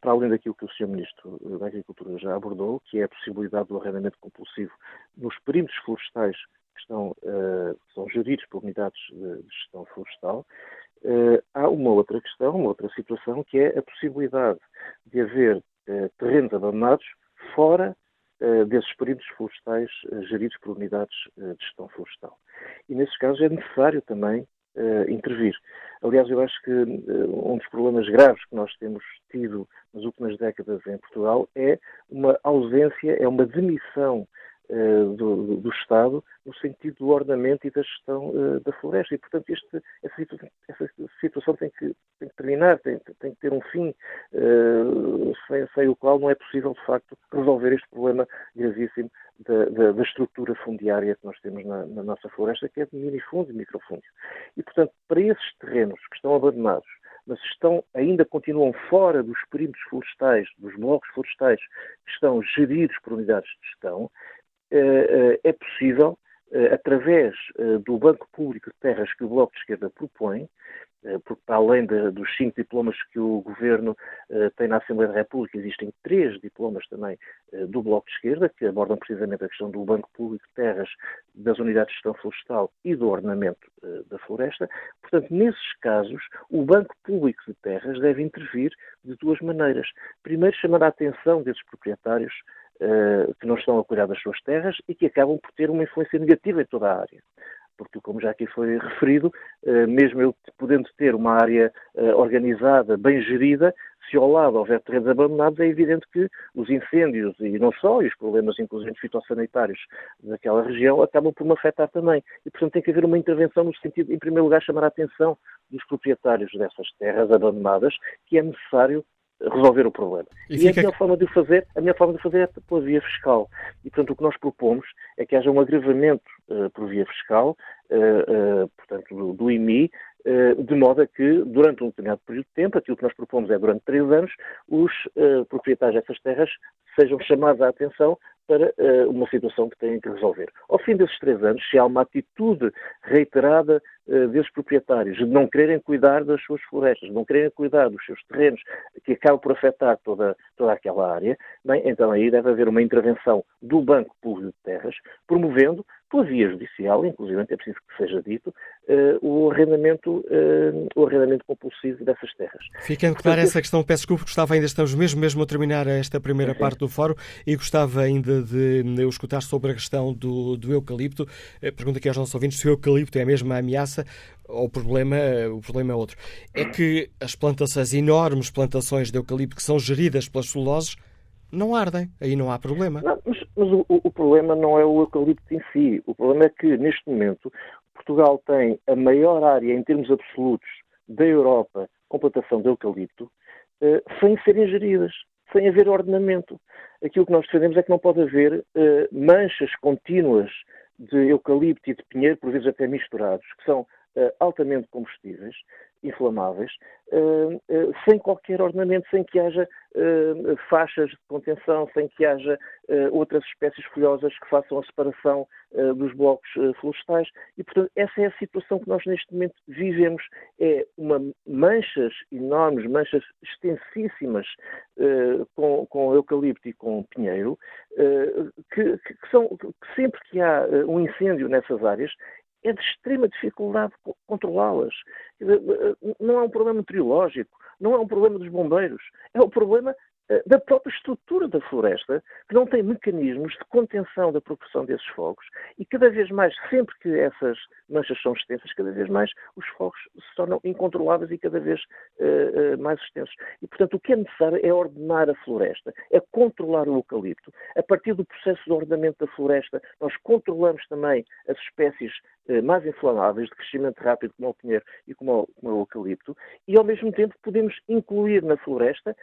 G: para além daquilo que o Sr. Ministro da Agricultura já abordou, que é a possibilidade do arrendamento compulsivo nos perímetros florestais que estão, uh, são geridos por unidades de, gestão florestal, uh, há uma outra questão, uma outra situação, que é a possibilidade de haver terrenos abandonados fora desses perímetros florestais geridos por unidades de gestão florestal. E nesses casos é necessário também uh, intervir. Aliás, eu acho que uh, um dos problemas graves que nós temos tido nas últimas décadas em Portugal é uma ausência, é uma demissão do, do, Estado no sentido do ordenamento e da gestão da floresta. E, portanto, este, essa, situação, essa, situação tem que, tem que terminar, tem, tem, que ter um fim, sem, sem o qual não é possível, de facto, resolver este problema gravíssimo da, da, da, estrutura fundiária que nós temos na, na, nossa floresta, que é de minifúndio e microfúndio. E, portanto, para esses terrenos que estão abandonados, mas estão, ainda continuam fora dos perímetros florestais, dos blocos florestais que estão geridos por unidades de gestão, eh, eh, é possível, eh, através do Banco Público de Terras que o Bloco de Esquerda propõe, eh, porque para além de, dos cinco diplomas que o Governo eh, tem na Assembleia da República, existem três diplomas também eh, do Bloco de Esquerda, que abordam precisamente a questão do Banco Público de Terras, das unidades de gestão florestal e do ordenamento da floresta. Portanto, nesses casos, o Banco Público de Terras deve intervir de duas maneiras. Primeiro, chamar a atenção desses proprietários que não estão a cuidar das suas terras e que acabam por ter uma influência negativa em toda a área. porque, como já aqui foi referido, mesmo eu podendo ter uma área organizada, bem gerida, se ao lado houver terrenos abandonados, é evidente que os incêndios, e não só, e os problemas, inclusive fitossanitários daquela região, acabam por me afetar também. E, portanto, tem que haver uma intervenção no sentido, em primeiro lugar, chamar a atenção dos proprietários dessas terras abandonadas, que é necessário resolver o problema. E, e a minha forma de fazer, a minha forma de fazer é pela via fiscal. E portanto o que nós propomos é que haja um agravamento uh, por via fiscal, uh, uh, portanto do, do IMI, de modo a que durante um determinado período de tempo, aquilo que nós propomos é durante três anos, os proprietários dessas terras sejam chamados à atenção para uh, uma situação que têm que resolver. Ao fim desses três anos, se há uma atitude reiterada uh, desses proprietários de não quererem cuidar das suas florestas, de não quererem cuidar dos seus terrenos, que acaba por afetar toda, toda aquela área, bem, então aí deve haver uma intervenção do Banco Público de Terras, promovendo pela via judicial, inclusive é preciso que seja dito, uh, o, arrendamento, o arrendamento compulsivo dessas terras.
B: Ficando clara essa questão, peço desculpa, gostava ainda, estamos mesmo, mesmo a terminar esta primeira Sim. parte do fórum e gostava ainda de eu escutar sobre a questão do, do eucalipto. Eh, pergunta aqui aos nossos ouvintes se o eucalipto é a mesma ameaça ou o problema, o problema é outro. É que as plantações, enormes plantações de eucalipto que são geridas pelas celuloses, não ardem, aí não há problema.
G: Não, mas, mas o, o, problema não é o eucalipto em si. O problema é que, neste momento, Portugal tem a maior área, em termos absolutos, da Europa com plantação de eucalipto, eh, sem serem geridas, sem haver ordenamento. Aquilo que nós defendemos é que não pode haver eh, manchas contínuas de eucalipto e de pinheiro, por vezes até misturados, que são uh, altamente combustíveis, inflamáveis, uh, uh, sem qualquer ornamento, sem que haja faixas de contenção, sem que haja outras espécies folhosas que façam a separação dos blocos florestais. E, portanto, essa é a situação que nós neste momento vivemos. É uma manchas enormes, manchas extensíssimas com, com eucalipto e com pinheiro, que, que, são, que sempre que há um incêndio nessas áreas, é de extrema dificuldade controlá-las. Não é um problema meteorológico, não é um problema dos bombeiros, é um problema eh, da própria estrutura da floresta, que não tem mecanismos de contenção da progressão desses fogos, e cada vez mais, sempre que essas manchas são extensas, cada vez mais os fogos se tornam incontroláveis e cada vez uh, uh, mais extensos. E, portanto, o que é necessário é ordenar a floresta, é controlar o eucalipto. A partir do processo de ordenamento da floresta, nós controlamos também as espécies uh, mais inflamáveis, de crescimento rápido, como o pinheiro e como o, como o eucalipto, e, ao mesmo tempo, podemos incluir na floresta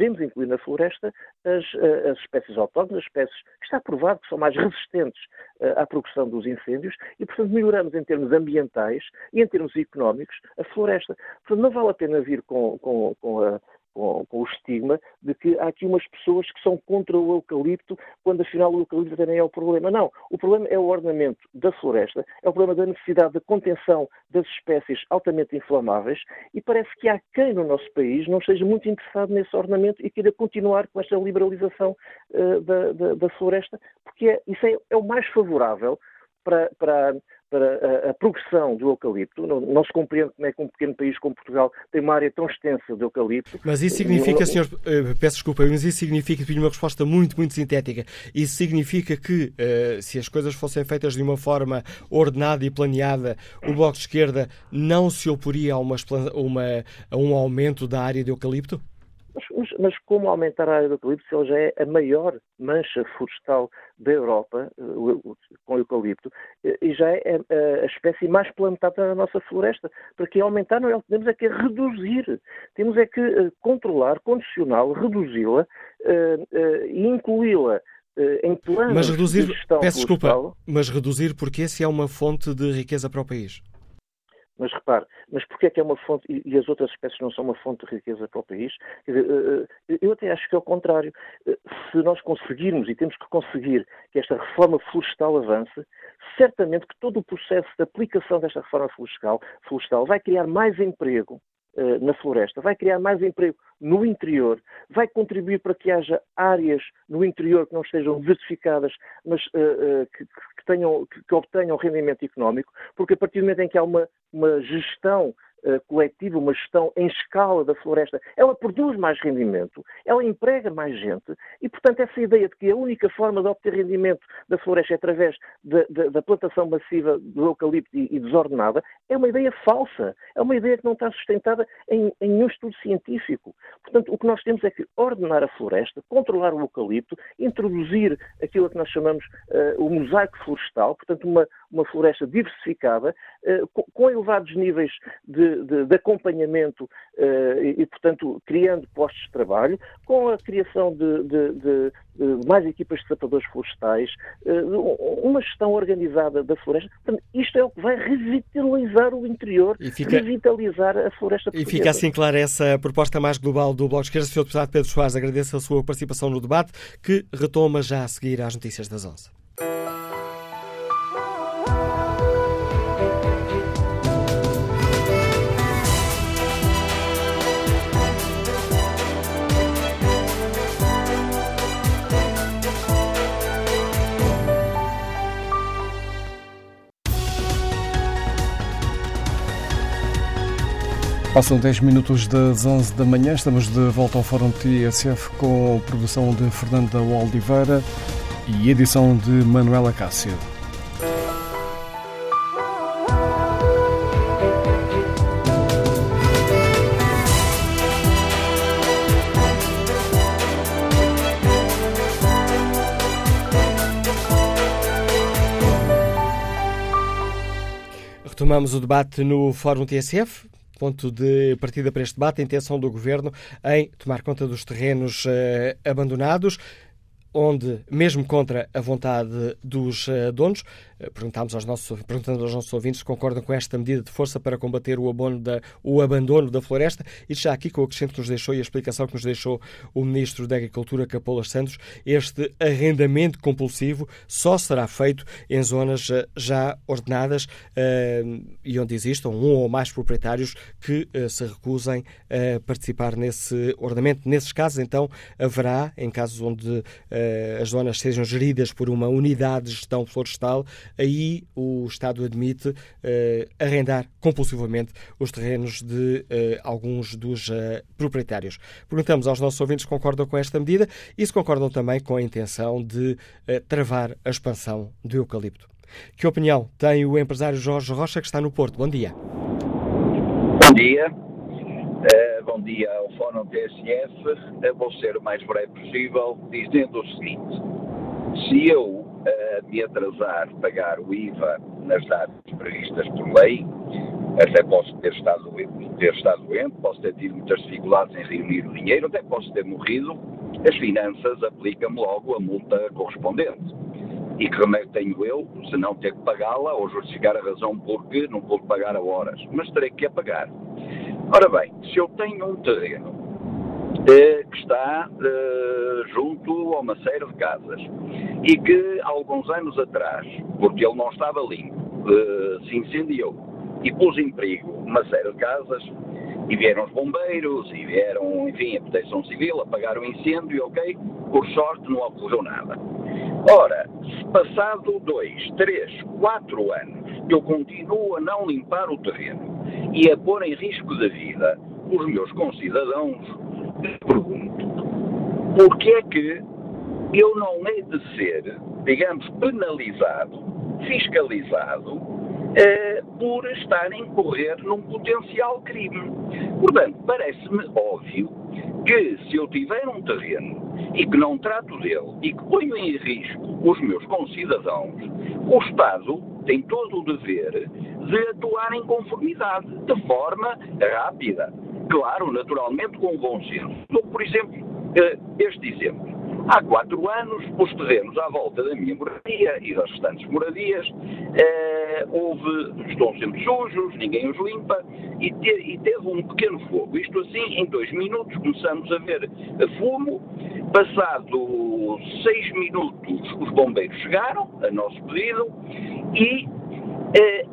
G: devemos incluir na floresta as, eh, as espécies autóctones, as espécies que está provado que são mais resistentes eh, à progressão dos incêndios e, portanto, melhoramos em termos ambientais e em termos económicos a floresta. Portanto, não vale a pena vir com, com, com a com, com, o estigma de que há aqui umas pessoas que são contra o eucalipto, quando afinal o eucalipto também é o problema. Não, o problema é o ordenamento da floresta, é o problema da necessidade de contenção das espécies altamente inflamáveis e parece que há quem no nosso país não esteja muito interessado nesse ordenamento e queira continuar com esta liberalização uh, da, da, da, floresta, porque é, isso é, é o mais favorável para, para, para a, a, progressão do eucalipto. Não, não, se compreende como é que um pequeno país como Portugal tem uma área tão extensa de eucalipto.
B: Mas isso significa, senhor, uh, peço desculpa, mas isso significa, pedi uma resposta muito, muito sintética, isso significa que uh, se as coisas fossem feitas de uma forma ordenada e planeada, o Bloco de Esquerda não se oporia a, uma, a um aumento da área de eucalipto?
G: Mas, mas, como aumentar a área do eucalipto se ele já é a maior mancha florestal da Europa, eh, com eucalipto, eh, e já é a, espécie mais plantada na nossa floresta? Para que aumentar, não é o que temos é que reduzir. Temos é que eh, controlar, condicioná-la, reduzi-la e incluí-la em planos
B: mas reduzir,
G: de gestão
B: peço desculpa, mas reduzir porque se é uma fonte de riqueza para o país?
G: Mas repare, mas porquê é que é uma fonte e, as outras espécies não são uma fonte de riqueza para o país? Eh, eh, eu até acho que é o contrário. Eh, se nós conseguirmos, e temos que conseguir, que esta reforma florestal avance, certamente que todo o processo de aplicação desta reforma florestal, florestal vai criar mais emprego, na floresta, vai criar mais emprego no interior, vai contribuir para que haja áreas no interior que não estejam diversificadas, mas uh, uh, que, que, tenham, que, que, obtenham rendimento económico, porque a partir do momento em que há uma, uma gestão coletiva, uma gestão em escala da floresta, ela produz mais rendimento, ela emprega mais gente e, portanto, essa ideia de que a única forma de obter rendimento da floresta é através de, de, da plantação massiva do eucalipto e, e, desordenada é uma ideia falsa, é uma ideia que não está sustentada em, em nenhum estudo científico. Portanto, o que nós temos é que ordenar a floresta, controlar o eucalipto, introduzir aquilo que nós chamamos uh, o mosaico florestal, portanto, uma, uma floresta diversificada, uh, com, com, elevados níveis de, de, de acompanhamento uh, e, e, portanto, criando postos de trabalho, com a criação de, de mais equipas de sapadores florestais, uma gestão organizada da floresta. Portanto, isto é o que vai revitalizar o interior, fica, revitalizar a floresta
B: portuguesa. E fica assim clara essa proposta mais global do Bloco de Esquerda. Sr. Deputado Pedro Soares, agradeço a sua participação no debate, que retoma já a seguir às notícias das 11. Passam 10 minutos das 11 da manhã, estamos de volta ao Fórum TSF com produção de Fernanda Oliveira e edição de Manuela Cássio. Retomamos o debate no Fórum TSF ponto de partida para este debate, a intenção do Governo em tomar conta dos terrenos eh, abandonados onde, mesmo contra a vontade dos uh, donos, perguntámos aos nossos, perguntando aos nossos ouvintes se concordam com esta medida de força para combater o, da, o abandono da floresta, e já aqui com o acrescento que nos deixou e a explicação que nos deixou o Ministro da Agricultura, Capolas Santos, este arrendamento compulsivo só será feito em zonas uh, já ordenadas e onde existam um ou mais proprietários que se recusem a participar nesse ordenamento. Nesses casos, então, haverá, em casos onde eh, as zonas sejam geridas por uma unidade de gestão florestal, aí o Estado admite eh, arrendar compulsivamente os terrenos de eh, alguns dos proprietários. Perguntamos aos nossos ouvintes se concordam com esta medida e se concordam também com a intenção de travar a expansão do eucalipto. Que opinião tem o empresário Jorge Rocha, que está no Porto? Bom dia.
H: Bom dia. Uh, bom dia ao Fórum TSF. Uh, vou ser o mais breve possível, dizendo o seguinte: se eu uh, me atrasar pagar o IVA nas datas previstas por lei, até posso ter estado, ter estado doente, posso ter tido muitas dificuldades em reunir o dinheiro, até posso ter morrido, as finanças aplicam-me logo a multa correspondente. E que remédio tenho eu, se não ter que pagá-la ou justificar a razão porque não pude pagar a horas, mas terei que a pagar. Ora bem, se eu tenho um terreno eh, que está eh, junto a uma série de casas e que alguns anos atrás, porque ele não estava limpo, eh, se incendiou e pôs em perigo uma série de casas e vieram os bombeiros e vieram, enfim, a proteção civil, apagaram o incêndio, ok? Por sorte não ocorreu nada. Ora, se passado dois, três, quatro anos eu continuo a não limpar o terreno e a pôr em risco da vida os meus concidadãos, pergunto, por que é que eu não hei de ser, digamos, penalizado, fiscalizado, eh, por estar a incorrer num potencial crime? Portanto, parece-me óbvio que se eu tiver um terreno e que não trato dele e que ponho em risco os meus concidadãos, o Estado tem todo o dever de atuar em conformidade, de forma rápida. Claro, naturalmente com bom senso. Por exemplo, eh, este exemplo. Há quatro anos, os terrenos à volta da minha moradia e das restantes moradias eh, houve, estão sempre sujos, ninguém os limpa e, te, e, teve um pequeno fogo. Isto assim, em dois minutos começamos a ver fumo. Passado seis minutos, os bombeiros chegaram, a nosso pedido, e eh,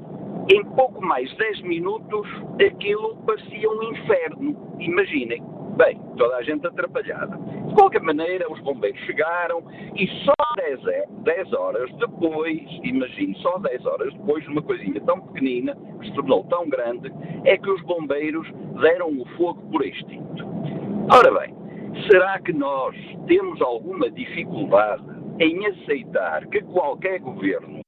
H: em pouco mais de dez minutos aquilo parecia um inferno. Imaginem, Bem, toda a gente atrapalhada. De qualquer maneira, os bombeiros chegaram e só 10, 10 horas depois, imagine, só 10 horas depois, de uma coisinha tão pequenina, que se tornou tão grande, é que os bombeiros deram o fogo por extinto. Ora bem, será que nós temos alguma dificuldade em aceitar que qualquer governo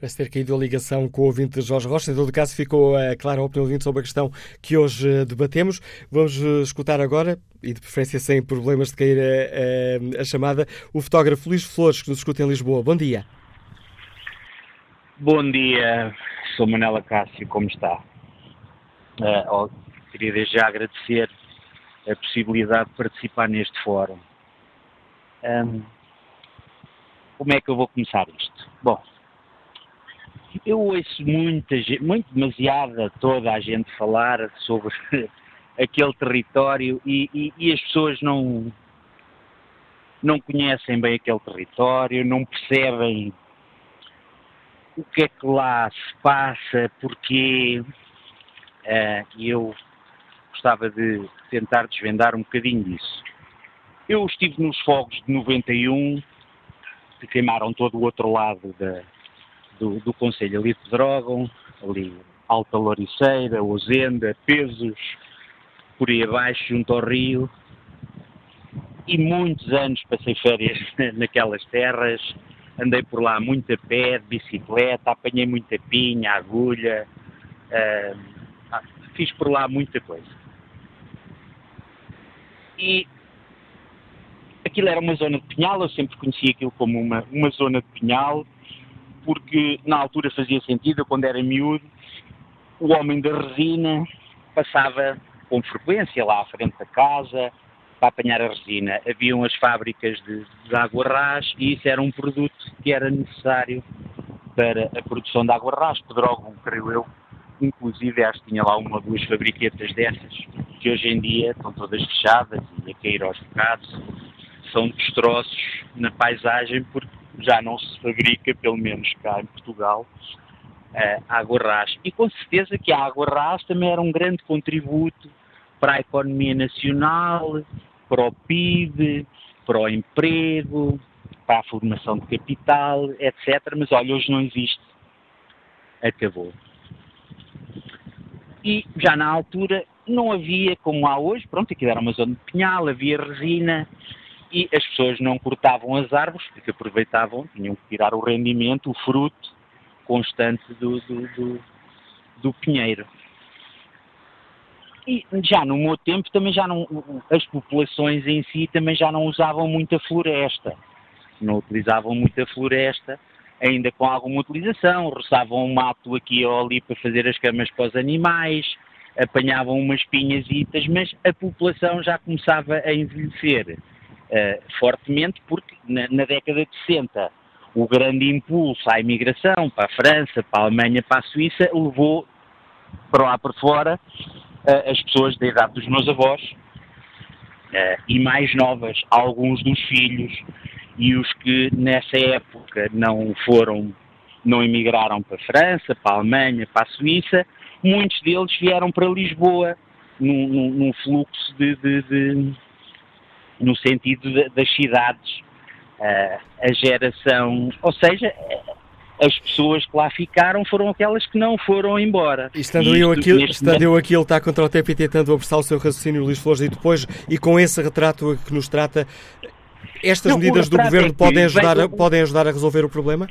B: Parece ter caído a ligação com o ouvinte Jorge Rocha. Em todo caso, ficou uh, clara a opinião do ouvinte sobre a questão que hoje uh, debatemos. Vamos uh, escutar agora, e de preferência sem problemas de cair a, a chamada, o fotógrafo Luís Flores, que nos escuta em Lisboa. Bom dia.
I: Bom dia, sou Manela Cássio, como está? Uh, queria desde já agradecer a possibilidade de participar neste fórum. Um, como é que eu vou começar isto? Bom, eu ouço muita gente, muito demasiada toda a gente falar sobre aquele território e, e, e, as pessoas não, não conhecem bem aquele território, não percebem o que é que lá se passa, porque uh, eu gostava de tentar desvendar um bocadinho disso. Eu estive nos fogos de 91, que queimaram todo o outro lado da, do, do Conselho, ali de Drogam, ali Alta Loriceira, Ozenda, Pesos, por aí abaixo, junto ao rio. E muitos anos passei férias naquelas terras, andei por lá muito a pé, de bicicleta, apanhei muita pinha, agulha, uh, fiz por lá muita coisa. E aquilo era uma zona de pinhal, eu sempre conhecia aquilo como uma, uma zona de pinhal, porque na altura fazia sentido, quando era miúdo, o homem da resina passava com frequência lá à frente da casa para apanhar a resina. Haviam as fábricas de, de água ras e isso era um produto que era necessário para a produção de água ras. Pedrógão, creio eu, inclusive acho que tinha lá uma ou duas fabriquetas dessas, que hoje em dia estão todas fechadas e a cair aos bocados. São destroços na paisagem porque já não se fabrica, pelo menos cá em Portugal, a água ras. E com certeza que a água ras também era um grande contributo para a economia nacional, para o PIB, para o emprego, para a formação de capital, etc. Mas olha, hoje não existe. Acabou. E já na altura não havia, como há hoje, pronto, aqui era uma zona de pinhal, havia resina, e as pessoas não cortavam as árvores porque aproveitavam, tinham que tirar o rendimento, o fruto constante do, do, do, do pinheiro. E já no meu tempo também já não, as populações em si também já não usavam muita floresta, não utilizavam muita floresta, ainda com alguma utilização, roçavam um mato aqui ou ali para fazer as camas para os animais, apanhavam umas pinhasitas, mas a população já começava a envelhecer uh, fortemente, porque na, na, década de 60 o grande impulso à imigração para a França, para a Alemanha, para a Suíça, levou para lá para fora uh, as pessoas da idade dos meus avós uh, e mais novas, alguns dos filhos e os que nessa época não foram, não emigraram para a França, para a Alemanha, para a Suíça, muitos deles vieram para Lisboa num, num, num fluxo de, de, de no sentido de, das cidades, uh, a geração, ou seja, as pessoas que lá ficaram foram aquelas que não foram embora.
B: E estando, e eu, aqui, estando eu aqui, ele está contra o e tentando apressar o seu raciocínio, Luís Flores, e depois, e com esse retrato que nos trata, estas não, medidas do Governo é podem, ajudar, a, podem ajudar a resolver o problema?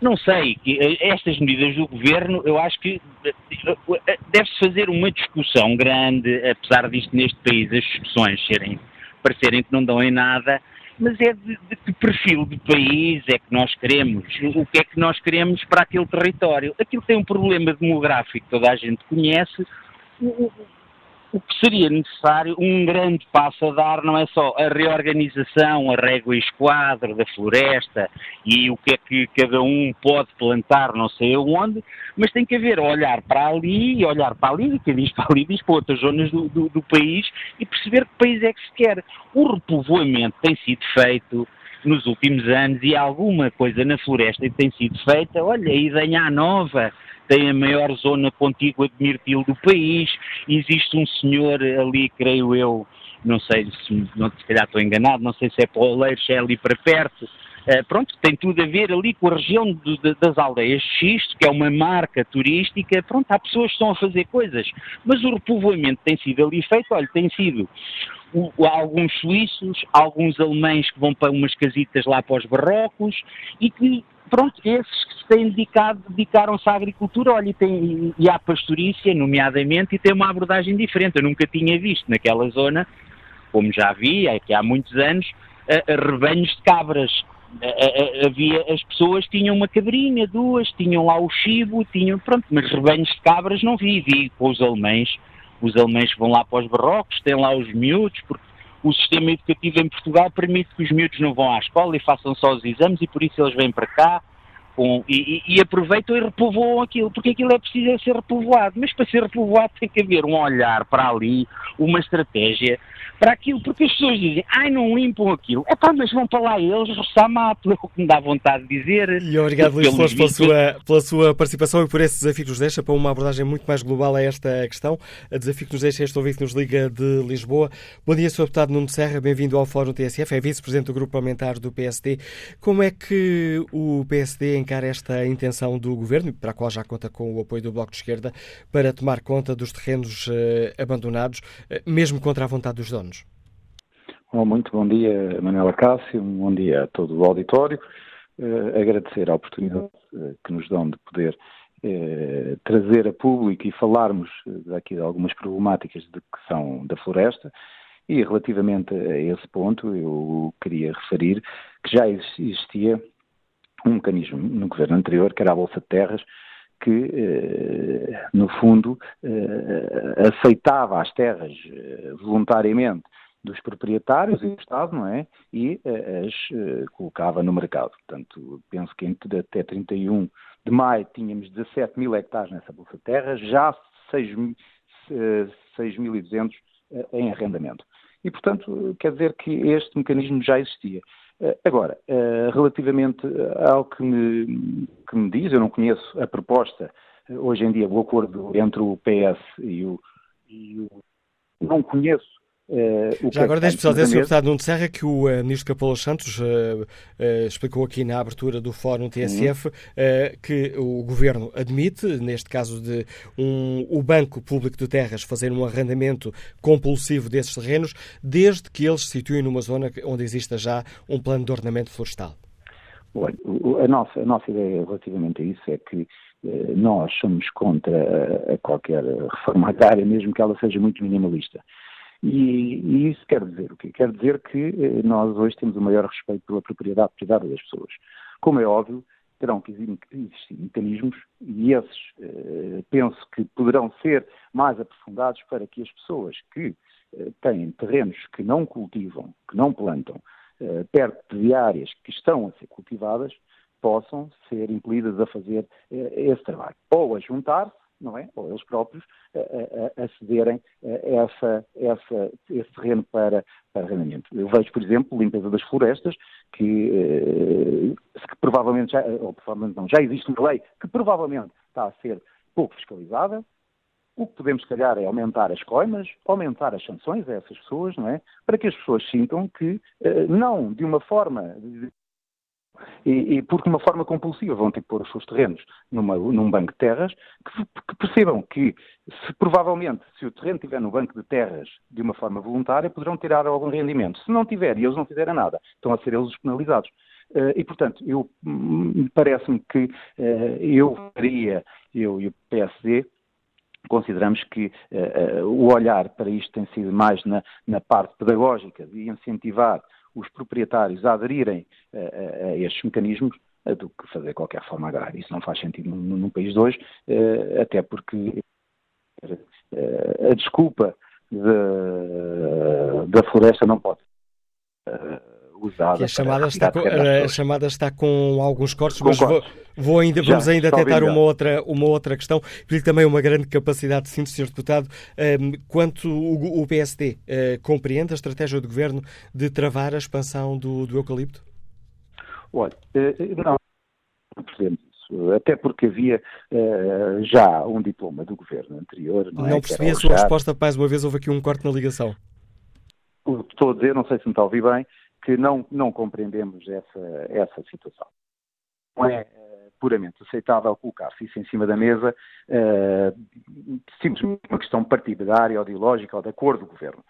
I: Não sei, eh, estas medidas do Governo, eu acho que eh, deve-se fazer uma discussão grande, apesar disto neste país as discussões serem parecerem que não dão em nada, mas é de, de, que perfil de país é que nós queremos, o que é que nós queremos para aquele território. Aquilo tem um problema demográfico toda a gente conhece, o que seria necessário, um grande passo a dar, não é só a reorganização, a régua e esquadro da floresta e o que é que cada um pode plantar, não sei aonde, mas tem que haver olhar para ali olhar para ali, que diz para ali, diz para outras zonas do, do, do país e perceber que país é que se quer. O repovoamento tem sido feito nos últimos anos e alguma coisa na floresta tem sido feita, olha, a Nova, tem a maior zona contígua de mirtilo do país, existe um senhor ali, creio eu, não sei se, não, se calhar estou enganado, não sei se é para o Oleiro, se é ali para perto, uh, pronto, tem tudo a ver ali com a região de, de, das aldeias Xisto, que é uma marca turística, pronto, há pessoas que estão a fazer coisas, mas o repovoamento tem sido ali feito, olha, tem sido o, alguns suíços, alguns alemães que vão para umas casitas lá para os barrocos e que pronto, esses que se têm dedicado, dedicaram-se à agricultura, olha, e, tem, e à pastorícia, nomeadamente, e tem uma abordagem diferente. Eu nunca tinha visto naquela zona, como já vi, aqui há muitos anos, rebanhos de cabras. havia, as pessoas tinham uma cabrinha, duas, tinham lá o chibo, tinham, pronto, mas rebanhos de cabras não vi, vi com os alemães, os alemães vão lá para os barrocos, têm lá os miúdos, porque o sistema educativo em Portugal permite que os miúdos não vão à escola e façam só os exames e por isso eles vêm para cá com, e, e, aproveitam e repovoam aquilo, porque aquilo é preciso ser repovoado. Mas para ser repovoado tem que haver um olhar para ali, uma estratégia para aquilo, porque as pessoas dizem, ai, não limpam aquilo. É pá, mas vão para lá eles roçar mato, é o que me dá vontade de dizer.
B: E obrigado, Luís Flores, pela sua, pela sua participação e por esse desafio que nos deixa para uma abordagem muito mais global a esta questão. A desafio que nos deixa este ouvinte nos Liga de Lisboa. Bom dia, Sr. Deputado Nuno Serra, bem-vindo ao Fórum TSF, é vice-presidente do Grupo Parlamentar do PSD. Como é que o PSD encara esta intenção do Governo, para a qual já conta com o apoio do Bloco de Esquerda, para tomar conta dos terrenos eh, abandonados, eh, mesmo contra a vontade dos donos?
J: Bom, muito bom dia, Manuela Cássio, bom dia a todo o auditório. Uh, agradecer a oportunidade uh, que nos dão de poder uh, trazer a público e falarmos aqui de algumas problemáticas de, que são da floresta. E relativamente a esse ponto, eu queria referir que já existia um mecanismo no governo anterior, que era a Bolsa de Terras, que, no fundo, aceitava as terras voluntariamente dos proprietários e do Estado, não é? E as colocava no mercado. Portanto, penso que até 31 de maio tínhamos 17 mil hectares nessa Bolsa de Terra, já 6.200 uh, em arrendamento. E, portanto, quer dizer que este mecanismo já existia. Agora, relativamente ao que me, que me diz, eu não conheço a proposta, hoje em dia, o acordo entre o PS e o, e o não conheço
B: Uh, Já agora deixe-me só dizer, Sr. Deputado Nuno Serra, que o uh, Ministro Capolo Santos uh, explicou aqui na abertura do Fórum TSF uhum. que o Governo admite, neste caso de um, o Banco Público de Terras fazer um arrendamento compulsivo desses terrenos, desde que eles se situem numa zona onde exista já um plano de ordenamento florestal.
J: Olha, a nossa, a nossa ideia relativamente a isso é que nós somos contra qualquer reforma agrária, mesmo que ela seja muito minimalista. E, e, isso quer dizer o quê? Quer dizer que eh, nós hoje temos o maior respeito pela propriedade privada das pessoas. Como é óbvio, terão que existir mecanismos e esses eh, penso que poderão ser mais aprofundados para que as pessoas que eh, têm terrenos que não cultivam, que não plantam, perto de áreas que estão a ser cultivadas, possam ser impelidas a fazer esse trabalho. Ou a juntar-se não é? Ou eles próprios acederem a essa, essa, esse terreno para, para arrendamento. Eu vejo, por exemplo, limpeza das florestas, que, eh, que provavelmente já, ou provavelmente não, já existe uma lei que provavelmente está a ser pouco fiscalizada, o que podemos, se calhar, é aumentar as coimas, aumentar as sanções a essas pessoas, não é? Para que as pessoas sintam que, eh, não de uma forma e, e porque de uma forma compulsiva vão ter que pôr os seus terrenos numa, num banco de terras, que, que, percebam que, se provavelmente, se o terreno estiver no banco de terras de uma forma voluntária, poderão tirar algum rendimento. Se não tiver e eles não fizerem nada, estão a ser eles os penalizados. Uh, e, portanto, eu hum, parece-me que uh, eu faria, eu e o PSD, consideramos que uh, o olhar para isto tem sido mais na, na parte pedagógica de incentivar os proprietários aderirem a, a, a estes mecanismos do que fazer qualquer reforma agrária. Isso não faz sentido num, num país de hoje, eh, até porque eh, a desculpa de, da floresta não pode eh, usada.
B: Que a chamada, está com, a chamada está com alguns cortes, mas vou, vou, ainda, vamos Já, ainda tentar uma outra, uma outra questão. Pedir também uma grande capacidade de síntese, Sr. Deputado. Um, quanto o, o PSD uh, compreende a estratégia do Governo de travar a expansão do, do eucalipto?
J: Olha, uh, não, não percebemos isso. até porque havia uh, já um diploma do governo anterior.
B: Não, não é? percebi a sua resposta, mais uma vez houve aqui um corte na ligação.
J: Estou a dizer, não sei se me está a ouvir bem, que não, não compreendemos essa, essa situação. Não é uh, puramente aceitável colocar-se isso em cima da mesa, uh, simplesmente uma questão partidária ideológica ou da cor do governo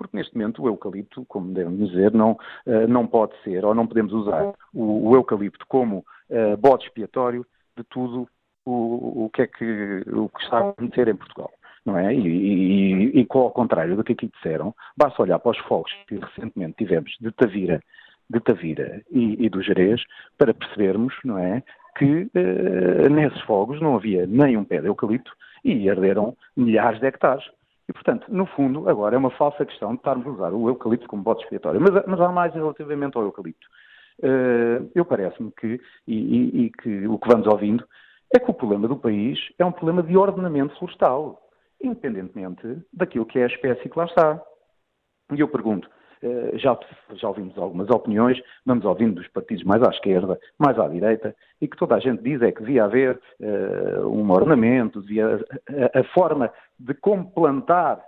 J: porque neste momento o eucalipto, como devemos dizer, não, uh, não pode ser, ou não podemos usar o, o eucalipto como uh, bode expiatório de tudo o, o, que é que, o que está a acontecer em Portugal. Não é? E, e, e, ao contrário do que aqui disseram, basta olhar para os fogos que recentemente tivemos de Tavira, de Tavira e, e do Jerez para percebermos, não é, que uh, nesses fogos não havia nem um pé de eucalipto e arderam milhares de hectares. E, portanto, no fundo, agora é uma falsa questão de estarmos a usar o eucalipto como bode expiatório. Mas, mas há mais relativamente ao eucalipto. Uh, eu parece-me que, e, e, e, que o que vamos ouvindo, é que o problema do país é um problema de ordenamento florestal, independentemente daquilo que é a espécie que lá está. E eu pergunto, eh, já, já ouvimos algumas opiniões, vamos ouvindo dos partidos mais à esquerda, mais à direita, e que toda a gente diz é que devia haver uh, um ornamento, devia, a, a, forma de como plantar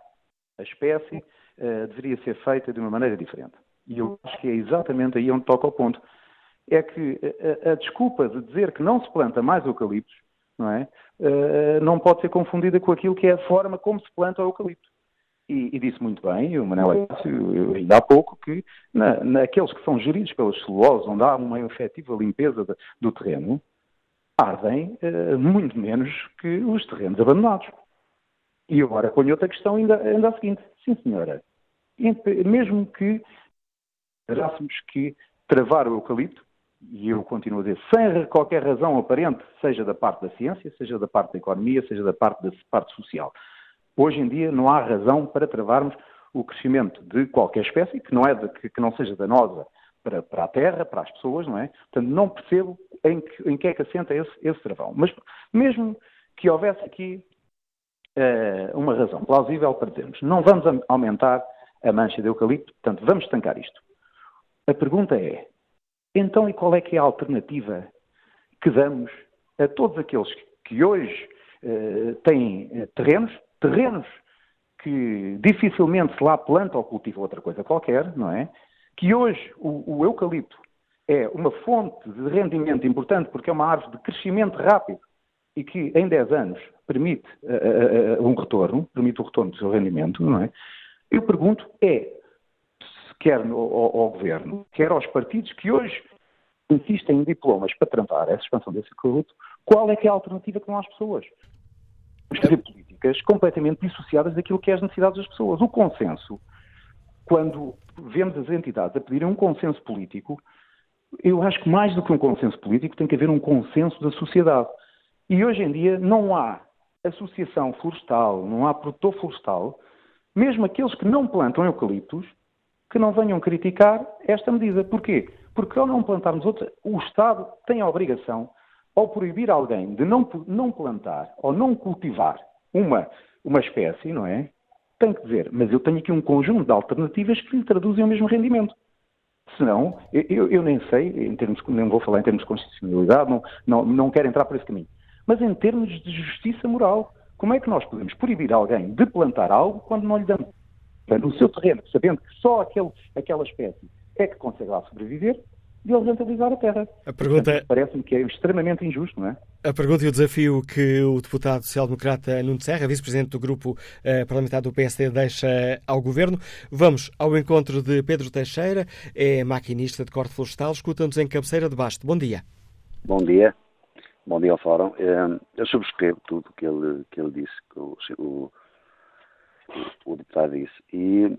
J: a espécie uh, deveria ser feita de uma maneira diferente. E eu acho que é exatamente aí onde toca o ponto. É que a, a desculpa de dizer que não se planta mais eucaliptos não, é? Uh, não pode ser confundida com aquilo que é a forma como se planta o eucalipto. E, e, disse muito bem, o Manuel Acácio, ainda há pouco, que na, naqueles que são geridos pelas celulose, onde há uma efetiva limpeza de, do terreno, ardem uh, muito menos que os terrenos abandonados. E agora ponho outra questão ainda, ainda a seguinte. Sim, senhora. Mesmo que tivéssemos que travar o eucalipto, e eu continuo a dizer, sem qualquer razão aparente, seja da parte da ciência, seja da parte da economia, seja da parte da parte social, Hoje em dia não há razão para travarmos o crescimento de qualquer espécie que não, é de, que, que não seja danosa para, para, a terra, para as pessoas, não é? Portanto, não percebo em que, em que é que assenta esse, esse travão. Mas mesmo que houvesse aqui uh, uma razão plausível para dizermos não vamos aumentar a mancha de eucalipto, portanto, vamos estancar isto. A pergunta é, então e qual é que é a alternativa que damos a todos aqueles que hoje uh, têm uh, terrenos, terrenos que dificilmente se lá planta ou cultiva outra coisa qualquer, não é? Que hoje o, o eucalipto é uma fonte de rendimento importante porque é uma árvore de crescimento rápido e que em 10 anos permite uh, uh, um retorno, permite o retorno do seu rendimento, não é? Eu pergunto é, quer ao, ao, governo, quer aos partidos que hoje insistem em diplomas para trampar essa expansão desse eucalipto, qual é que é a alternativa que dão às pessoas? fazer políticas completamente dissociadas daquilo que é as necessidades das pessoas. O consenso, quando vemos as entidades a pedirem um consenso político, eu acho que mais do que um consenso político tem que haver um consenso da sociedade. E hoje em dia não há associação florestal, não há produtor florestal, mesmo aqueles que não plantam eucaliptos, que não venham criticar esta medida. Porquê? Porque ao não plantarmos outra, o Estado tem a obrigação ao proibir alguém de não, não plantar ou não cultivar uma, uma espécie, não é? Tem que dizer, mas eu tenho aqui um conjunto de alternativas que lhe traduzem o mesmo rendimento. Senão, eu, eu nem sei, em termos, não vou falar em termos de constitucionalidade, não, não, não quero entrar por esse caminho, mas em termos de justiça moral, como é que nós podemos proibir alguém de plantar algo quando não lhe damos no seu terreno, sabendo que só aquele, aquela espécie é que consegue lá sobreviver, de ele rentabilizar a terra.
B: A pergunta...
J: Parece-me que é extremamente injusto, não é?
B: A pergunta e o desafio que o deputado social-democrata Nuno Serra, vice-presidente do grupo eh, parlamentar do PSD, deixa ao governo. Vamos ao encontro de Pedro Teixeira, é maquinista de corte florestal, escuta-nos em cabeceira de basto. Bom dia.
K: Bom dia. Bom dia ao Fórum. Eh, eu subscrevo tudo o que ele, que ele disse, que o, o, o deputado disse. E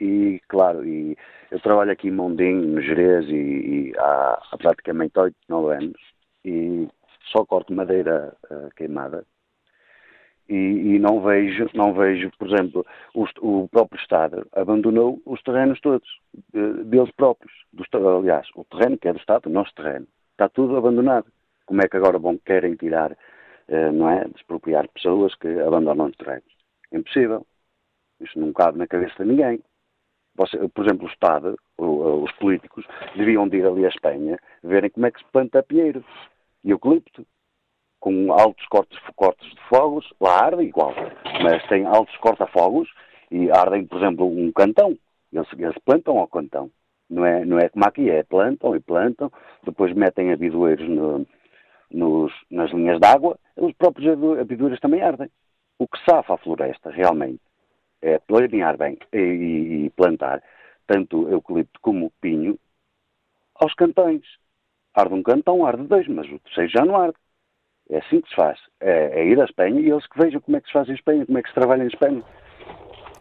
K: e, claro, e eu trabalho aqui em Mondim, no Jerez, e, e há, há, praticamente 8, 9 anos, e só corto madeira uh, queimada. E, e, não vejo, não vejo, por exemplo, o, o, próprio Estado abandonou os terrenos todos, de, deles próprios. Do, aliás, o terreno que é do Estado, o nosso terreno, está tudo abandonado. Como é que agora vão, querem tirar, uh, não é, despropriar pessoas que abandonam os terrenos? Impossível. Isso não cabe na cabeça de ninguém. Você, por exemplo, o Estado, os políticos, deviam de ir ali à Espanha verem como é que se planta pinheiro. eucalipto, com altos cortes, cortes de fogos, lá arde igual, mas tem altos corta-fogos e ardem, por exemplo, um cantão. Eles, eles plantam ao cantão. Não é, não é como aqui, é plantam e plantam, depois metem abidoeiros no, nos, nas linhas d'água, os próprios abidoeiros também ardem. O que safa a floresta, realmente, é planear bem e, plantar tanto eucalipto como pinho aos cantões. Arde um cantão, arde dois, mas o terceiro já não arde. É assim que se faz. É, é ir à Espanha e eles que vejam como é que se faz em Espanha, como é que se trabalha em Espanha.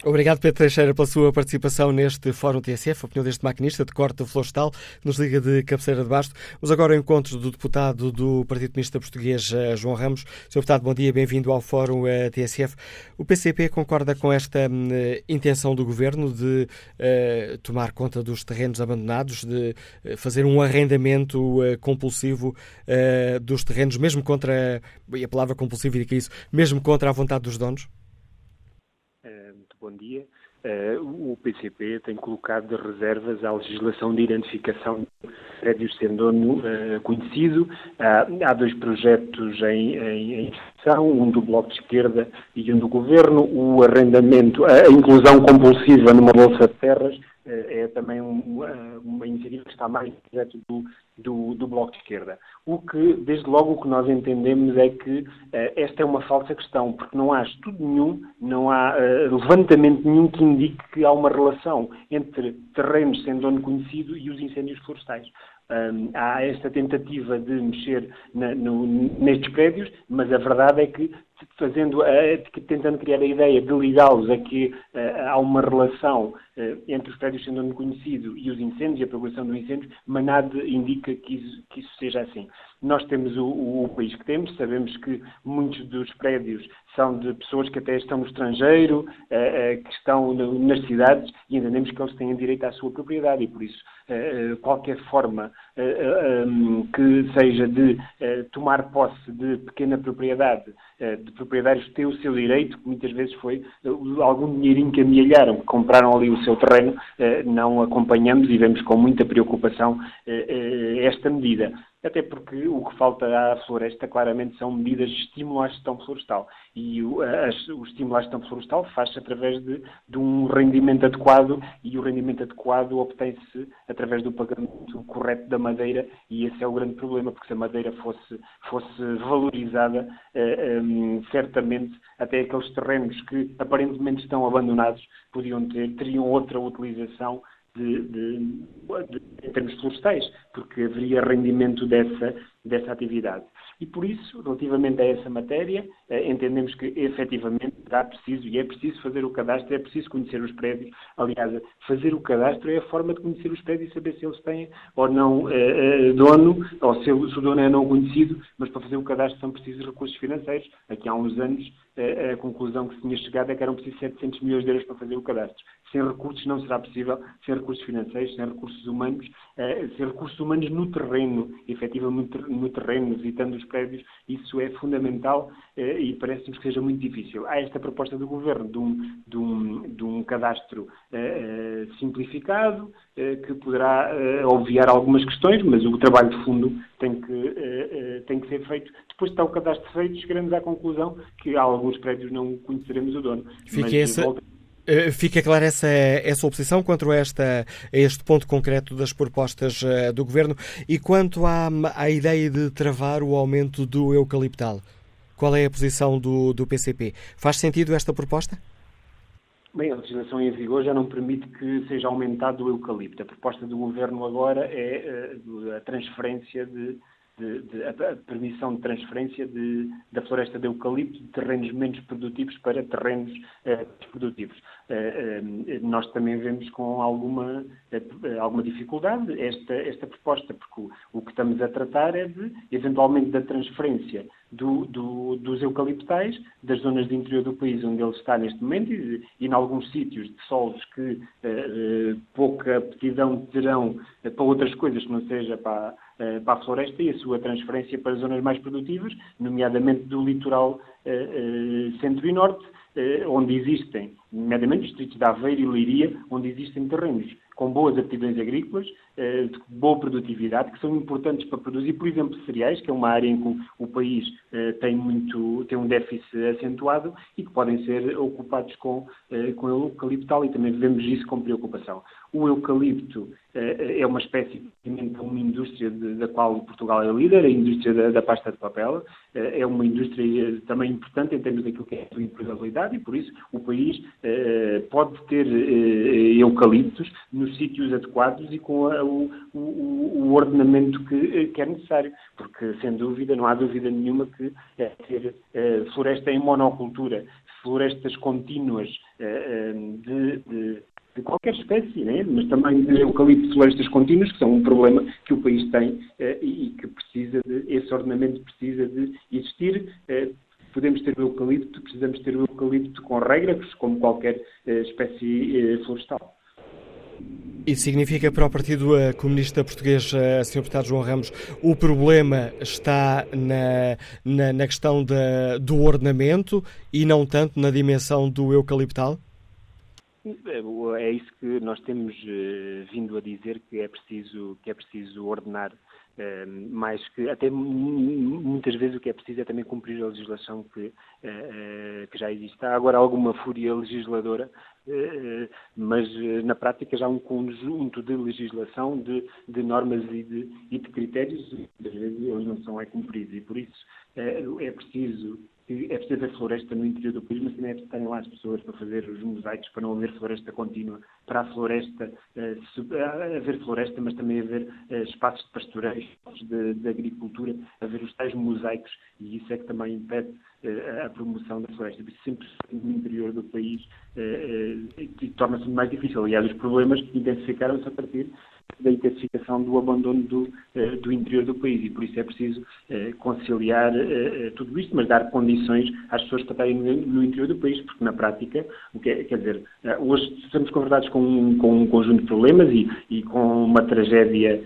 B: Obrigado, Pedro Teixeira, pela sua participação neste Fórum TSF, a opinião deste maquinista de corte florestal, nos liga de cabeceira de basto. Vamos agora ao encontro do deputado do Partido Comunista Português, eh, João Ramos. Sr. Deputado, bom dia, bem-vindo ao Fórum eh, TSF. O PCP concorda com esta hum, intenção do Governo de uh, tomar conta dos terrenos abandonados, de fazer um arrendamento uh, compulsivo uh, dos terrenos, mesmo contra, e a palavra compulsivo indica isso, mesmo contra a vontade dos donos?
L: Bom dia. Uh, o PCP tem colocado reservas à legislação de identificação de prédios sem dono uh, conhecido. Uh, há dois projetos em, em, em um do Bloco de Esquerda e um do Governo. O arrendamento, a inclusão compulsiva numa bolsa de terras é também uma, iniciativa que está mais projeto do, do, do, Bloco de Esquerda. O que, desde logo, o que nós entendemos é que uh, esta é uma falsa questão, porque não há estudo nenhum, não há uh, levantamento nenhum que indique que há uma relação entre terrenos sem dono conhecido e os incêndios florestais. Um, há esta tentativa de mexer na, no, nestes prédios, mas a verdade é que fazendo, uh, tentando criar a ideia de ligá-los a que uh, há uma relação uh, entre os prédios sendo conhecido e os incêndios e a propagação dos incêndios, mas nada indica que isso, que isso seja assim. Nós temos o, o, o, país que temos, sabemos que muitos dos prédios são de pessoas que até estão no estrangeiro, que estão nas cidades e entendemos que eles têm direito à sua propriedade e por isso qualquer forma que seja de tomar posse de pequena propriedade de propriedades têm o seu direito, que muitas vezes foi algum dinheirinho que amealharam, que compraram ali o seu terreno, não acompanhamos e vemos com muita preocupação esta medida. Até porque o que falta à floresta claramente são medidas de estímulo à gestão florestal. E o, o estímulo à gestão florestal faz-se através de, de, um rendimento adequado e o rendimento adequado obtém-se através do pagamento correto da madeira e esse é o grande problema, porque se a madeira fosse, fosse valorizada, eh, eh, certamente até aqueles terrenos que aparentemente estão abandonados podiam ter, teriam outra utilização de, de, de, em termos florestais, porque haveria rendimento dessa, dessa atividade. E por isso, relativamente a essa matéria, eh, entendemos que efetivamente será preciso, e é preciso fazer o cadastro, é preciso conhecer os prédios. Aliás, fazer o cadastro é a forma de conhecer os prédios e saber se eles têm ou não eh, eh dono, ou se, se, o dono é não conhecido, mas para fazer o cadastro são precisos recursos financeiros. Aqui há uns anos a conclusão que se tinha chegado é que eram precisos 700 milhões de euros para fazer o cadastro. Sem recursos não será possível, sem recursos financeiros, sem recursos humanos, eh, sem recursos humanos no terreno, efetivamente no terreno, visitando os prédios, isso é fundamental eh, e parece-nos que seja muito difícil. Há esta proposta do Governo de um, de um, de um cadastro eh, simplificado, que poderá obviar algumas questões, mas o trabalho de fundo tem que, tem que ser feito. Depois de estar o cadastro feito, chegaremos à conclusão que há alguns prédios não conheceremos o dono.
B: Fique essa... Volta... Eh, fica clara essa, essa oposição quanto a, esta, a este ponto concreto das propostas uh, do Governo e quanto à, à ideia de travar o aumento do eucaliptal. Qual é a posição do, do PCP? Faz sentido esta proposta?
L: Bem, a legislação em vigor já não permite que seja aumentado o eucalipto. A proposta do Governo agora é uh, a transferência de de, de, a permissão de transferência de, da floresta de eucalipto de terrenos menos produtivos para terrenos eh, produtivos. Eh, eh, nós também vemos com alguma, eh, alguma dificuldade esta, esta proposta, porque o, o, que estamos a tratar é de, eventualmente, da transferência do, do, dos eucaliptais das zonas de interior do país onde ele está neste momento e, e em alguns sítios de solos que eh, pouca aptidão terão para outras coisas que não seja para eh, para a floresta e a sua transferência para zonas mais produtivas, nomeadamente do litoral eh, eh, centro e norte, onde existem nomeadamente distritos de Aveiro e Leiria, onde existem terrenos com boas aptidões agrícolas, eh, de boa produtividade, que são importantes para produzir, por exemplo, cereais, que é uma área em que o país eh, tem, muito, tem um déficit acentuado e que podem ser ocupados com, eh, com eucaliptal e também vemos isso com preocupação. O eucalipto é uma espécie, de uma indústria da qual Portugal é líder, a indústria da, da, pasta de papel, é uma indústria também importante em termos daquilo que é a sua empregabilidade e, por isso, o país pode ter eucaliptos nos sítios adequados e com a, o, o, o, ordenamento que, que, é necessário, porque, sem dúvida, não há dúvida nenhuma que é ter é, floresta em monocultura, florestas contínuas é, de, de de qualquer espécie, né? mas também de eucalipto florestas contínuas, que são um problema que o país tem e que precisa de, esse ordenamento precisa de existir. Podemos ter o eucalipto, precisamos ter o eucalipto com regras, como qualquer espécie florestal.
B: Isso significa para o Partido eh, Comunista Português, eh, Sr. Deputado João Ramos, o problema está na, na, na questão do ordenamento e não tanto na dimensão do eucaliptal?
L: É, é isso que nós temos uh, vindo a dizer que é preciso que é preciso ordenar uh, mais que até muitas vezes o que é preciso é também cumprir a legislação que, uh, que já existe. Há agora alguma fúria legisladora eh, mas eh, na prática já há um conjunto de legislação, de, de normas e de, e de critérios, às vezes eles não são é cumpridos, e por isso é, é preciso é preciso haver floresta no interior do país, mas também é preciso terem lá as pessoas para fazer os mosaicos, para não haver floresta contínua, para a floresta, uh, haver floresta, mas também haver uh, espaços de pastoreio, de, de, agricultura, haver os tais mosaicos, e isso é que também impede uh, a promoção da floresta. Por isso, sempre no interior do país, torna-se mais difícil. Aliás, os problemas intensificaram-se a partir da intensificação do abandono do, uh, do interior do país. E por isso é preciso uh, conciliar uh, tudo isto, mas dar condições às pessoas para estarem no, interior do país, porque na prática, que é, quer dizer, hoje estamos confrontados com um, com um conjunto de problemas e, e com uma tragédia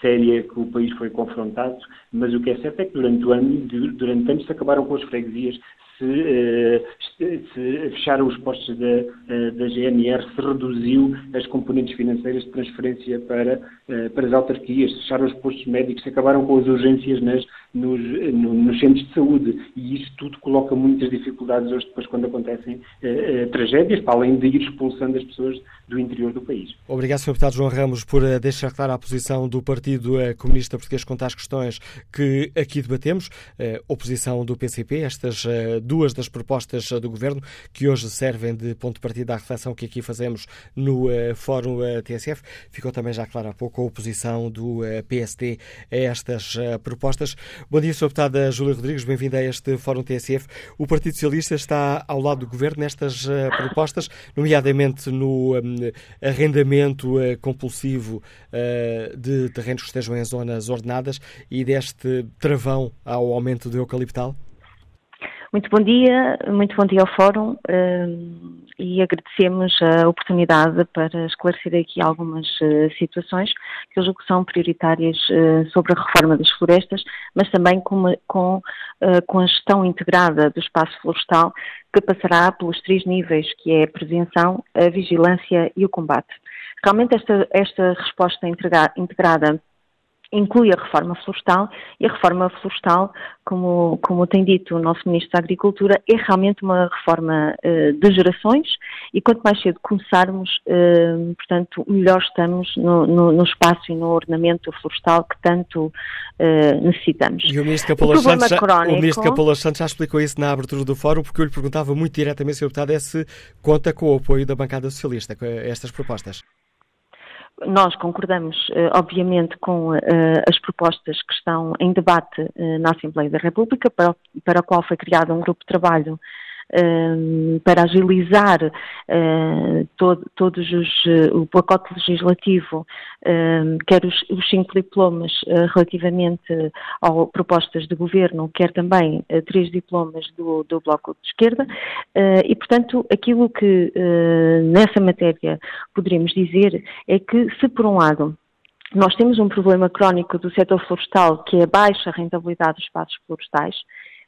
L: séria que o país foi confrontado, mas o que é certo é que durante o ano, durante anos se acabaram com as freguesias, se, se fecharam os postos da, eh, da GNR, se reduziu as componentes financeiras de transferência para, eh, para as autarquias, se fecharam os postos médicos, se acabaram com as urgências nas, nos, nos, centros de saúde. E isso tudo coloca muitas dificuldades hoje depois quando acontecem eh, tragédias, para além de ir expulsando as pessoas do interior do país.
B: Obrigado, Sr. Deputado João Ramos, por deixar clara a posição do Partido Comunista Português quanto às questões que aqui debatemos. oposição do PCP, estas duas das propostas do Governo que hoje servem de ponto de partida à reflexão que aqui fazemos no uh, Fórum uh, eh, TSF. Ficou também já clara há pouco a oposição do uh, eh, PSD a estas propostas. Bom dia, Sr. Deputada Júlia Rodrigues, bem-vinda a este Fórum TSF. O Partido Socialista está ao lado do Governo nestas propostas, nomeadamente no um, arrendamento compulsivo de terrenos que estejam em zonas ordenadas e deste travão ao aumento do eucaliptal?
M: Muito bom dia, muito bom dia ao Fórum uh, e agradecemos a oportunidade para esclarecer aqui algumas uh, situações que eu julgo que são prioritárias uh, sobre a reforma das florestas, mas também com, com, com a gestão integrada do espaço florestal que passará pelos três níveis, que é a prevenção, a vigilância e o combate. Realmente esta, esta resposta integrada inclui a reforma florestal e a reforma florestal, como, como tem dito o nosso Ministro da Agricultura, é realmente uma reforma uh, de gerações e quanto mais cedo começarmos, uh, portanto, melhor estamos no, no, no, espaço e no ornamento florestal que tanto uh, necessitamos.
B: E o Ministro Capolas Santos, já, crónico... Santos já explicou isso na abertura do fórum, porque eu lhe perguntava muito diretamente, Sr. Deputado, é se conta com o apoio da bancada socialista com estas propostas.
M: Nós concordamos, eh, obviamente, com eh, as propostas que estão em debate eh, na Assembleia da República, para, para a qual foi criado um grupo de trabalho Ehm, para agilizar uh, todo, todos os, uh, o pacote legislativo, ehm, quer os, os, cinco diplomas uh, relativamente a propostas de governo, quer também três diplomas do, do Bloco de Esquerda, e, portanto, aquilo que nessa matéria poderíamos dizer é que, se por um lado nós temos um problema crónico do setor florestal, que é a baixa rentabilidade dos espaços florestais,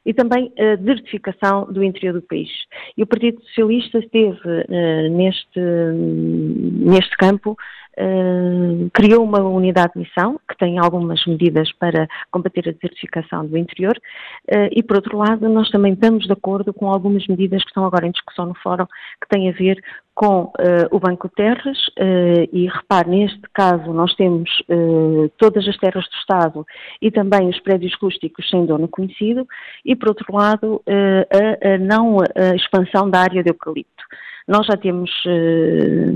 M: e também a desertificação do interior do país. E o Partido Socialista esteve uh, neste, neste campo Criou uma unidade de missão que tem algumas medidas para combater a desertificação do interior uh, e, por outro lado, nós também estamos de acordo com algumas medidas que estão agora em discussão no Fórum que têm a ver com uh, o Banco Terras e, repare, neste caso nós temos todas as terras do Estado e também os prédios rústicos sem dono conhecido e, por outro lado, a, a não a expansão da área de eucalipto. Nós já temos eh,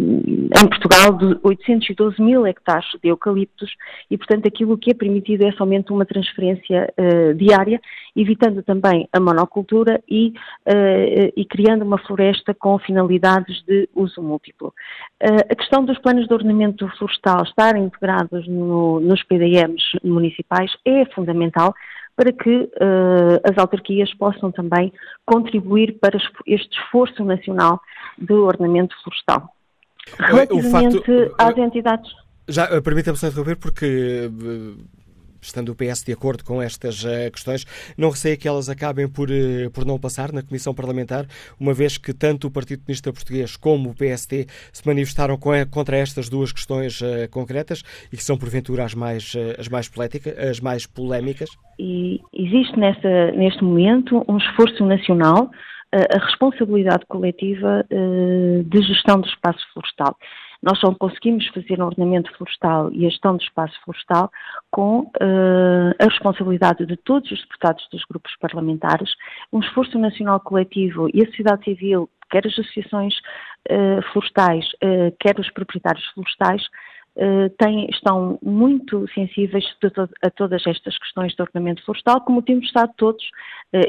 M: em Portugal 812 mil hectares de eucaliptos e, portanto, aquilo que é permitido é somente uma transferência uh, diária, evitando também a monocultura e, uh, e, criando uma floresta com finalidades de uso múltiplo. A questão dos planos de ordenamento florestal estarem integrados no, nos PDMs municipais é fundamental para que uh, as autarquias possam também contribuir para este esforço nacional de ordenamento florestal. Relativamente facto, às entidades.
B: Já, eh, permita-me só interromper, porque estando o PS de acordo com estas uh, questões, não receia que elas acabem por, uh, por não passar na Comissão Parlamentar, uma vez que tanto o Partido Comunista Português como o PST se manifestaram a, contra estas duas questões concretas e que são, porventura, as mais, as mais, polética, as mais polémicas?
M: E existe nesta, neste momento um esforço nacional a responsabilidade coletiva de gestão do espaço florestal. Nós só conseguimos fazer um ordenamento florestal e a gestão do espaço florestal com uh, a responsabilidade de todos os deputados dos grupos parlamentares, um esforço nacional coletivo e a sociedade civil, quer as associações uh, florestais, uh, quer os proprietários florestais, têm, estão muito sensíveis to a, todas estas questões de ordenamento florestal, como temos estado todos,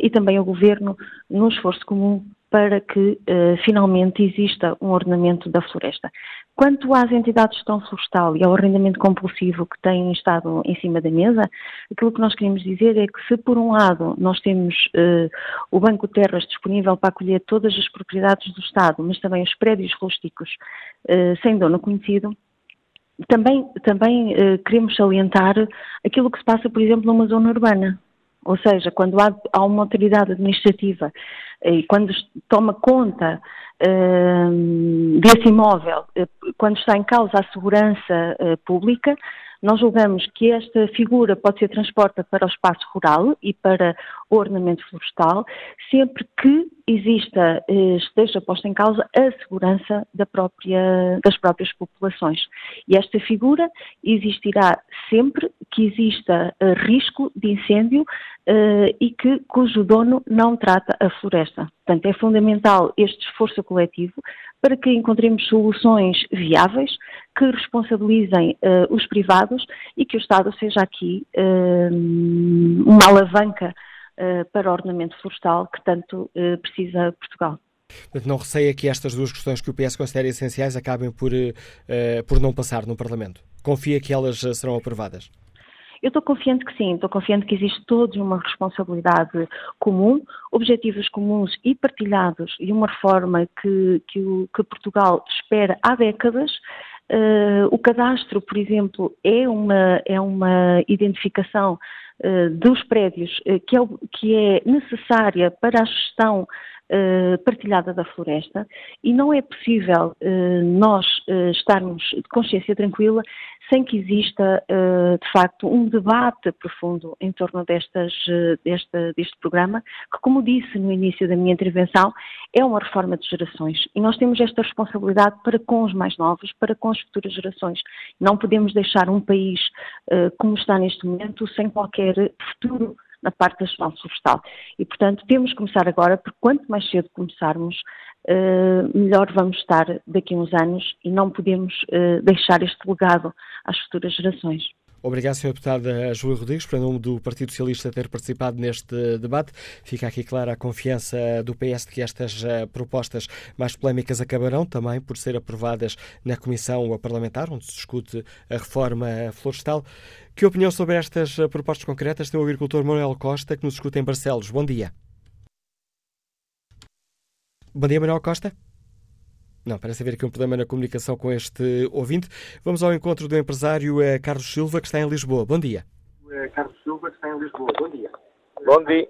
M: e também o Governo, no esforço comum para que finalmente exista um ordenamento da floresta. Quanto às entidades de gestão florestal e ao arrendamento compulsivo que têm estado em cima da mesa, aquilo que nós queremos dizer é que se por um lado nós temos uh, o Banco Terras disponível para acolher todas as propriedades do Estado, mas também os prédios rústicos uh, sem dono conhecido, também, também uh, queremos salientar aquilo que se passa, por exemplo, numa zona urbana. Ou seja, quando há, há uma autoridade administrativa e quando toma conta uh, desse imóvel, uh, quando está em causa a segurança uh, pública, nós julgamos que esta figura pode ser transportada para o espaço rural e para o ordenamento florestal, sempre que exista, eh, esteja posta em causa a segurança da própria, das próprias populações. E esta figura existirá sempre que exista eh, risco de incêndio uh, e que, cujo dono não trata a floresta. Portanto, é fundamental este esforço coletivo para que encontremos soluções viáveis que responsabilizem uh, os privados e que o Estado seja aqui uh, uma alavanca para o ordenamento florestal que tanto precisa Portugal.
B: Não receia que estas duas questões que o PS considera essenciais acabem por, por não passar no Parlamento. Confia que elas serão aprovadas?
M: Eu estou confiante que sim, estou confiante que existe toda uma responsabilidade comum, objetivos comuns e partilhados e uma reforma que, que, o, que Portugal espera há décadas. Uh, o cadastro, por exemplo, é uma, é uma identificação uh, dos prédios uh, que, é, que é necessária para a gestão partilhada da floresta e não é possível nós estarmos de consciência tranquila sem que exista, uh, de facto, um debate profundo em torno destas, uh, desta, deste programa, que, como disse no início da minha intervenção, é uma reforma de gerações. E nós temos esta responsabilidade para com os mais novos, para com as futuras gerações. Não podemos deixar um país uh, como está neste momento sem qualquer futuro na parte da gestão florestal. E, portanto, temos que começar agora, porque quanto mais cedo começarmos, uh, melhor vamos estar daqui a uns anos e não podemos uh, deixar este legado às futuras gerações.
B: Obrigado, Sr. Deputado Júlio Rodrigues, para nome do Partido Socialista ter participado neste debate. Fica aqui clara a confiança do PS de que estas uh, propostas mais polémicas acabarão também por ser aprovadas na Comissão Parlamentar, onde se discute a reforma florestal. Que opinião sobre estas uh, propostas concretas tem o agricultor Manuel Costa, que nos escuta em Barcelos? Bom dia. Bom dia, Manuel Costa. Não, parece haver aqui um problema na comunicação com este ouvinte. Vamos ao encontro do empresário eh, Carlos Silva, que está em Lisboa. Bom dia.
N: Eh, Carlos Silva, que está em Lisboa. Bom dia. Bom dia.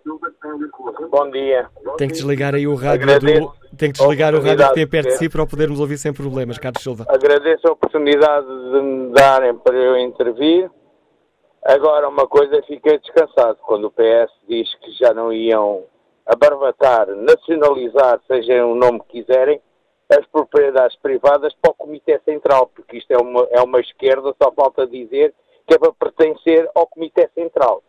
N: Bom dia.
B: Tem que desligar aí o rádio do, tem que desligar o rádio que tem perto de si para o podermos ouvir sem problemas, Carlos Silva.
N: Agradeço a oportunidade de me darem para eu intervir. Agora, uma coisa, fiquei descansado quando o PS diz que já não iam abarbatar, nacionalizar, seja o nome que quiserem, as propriedades privadas para o Comitê Central, porque isto é uma, é uma esquerda, só falta dizer que é para pertencer ao Comitê Central.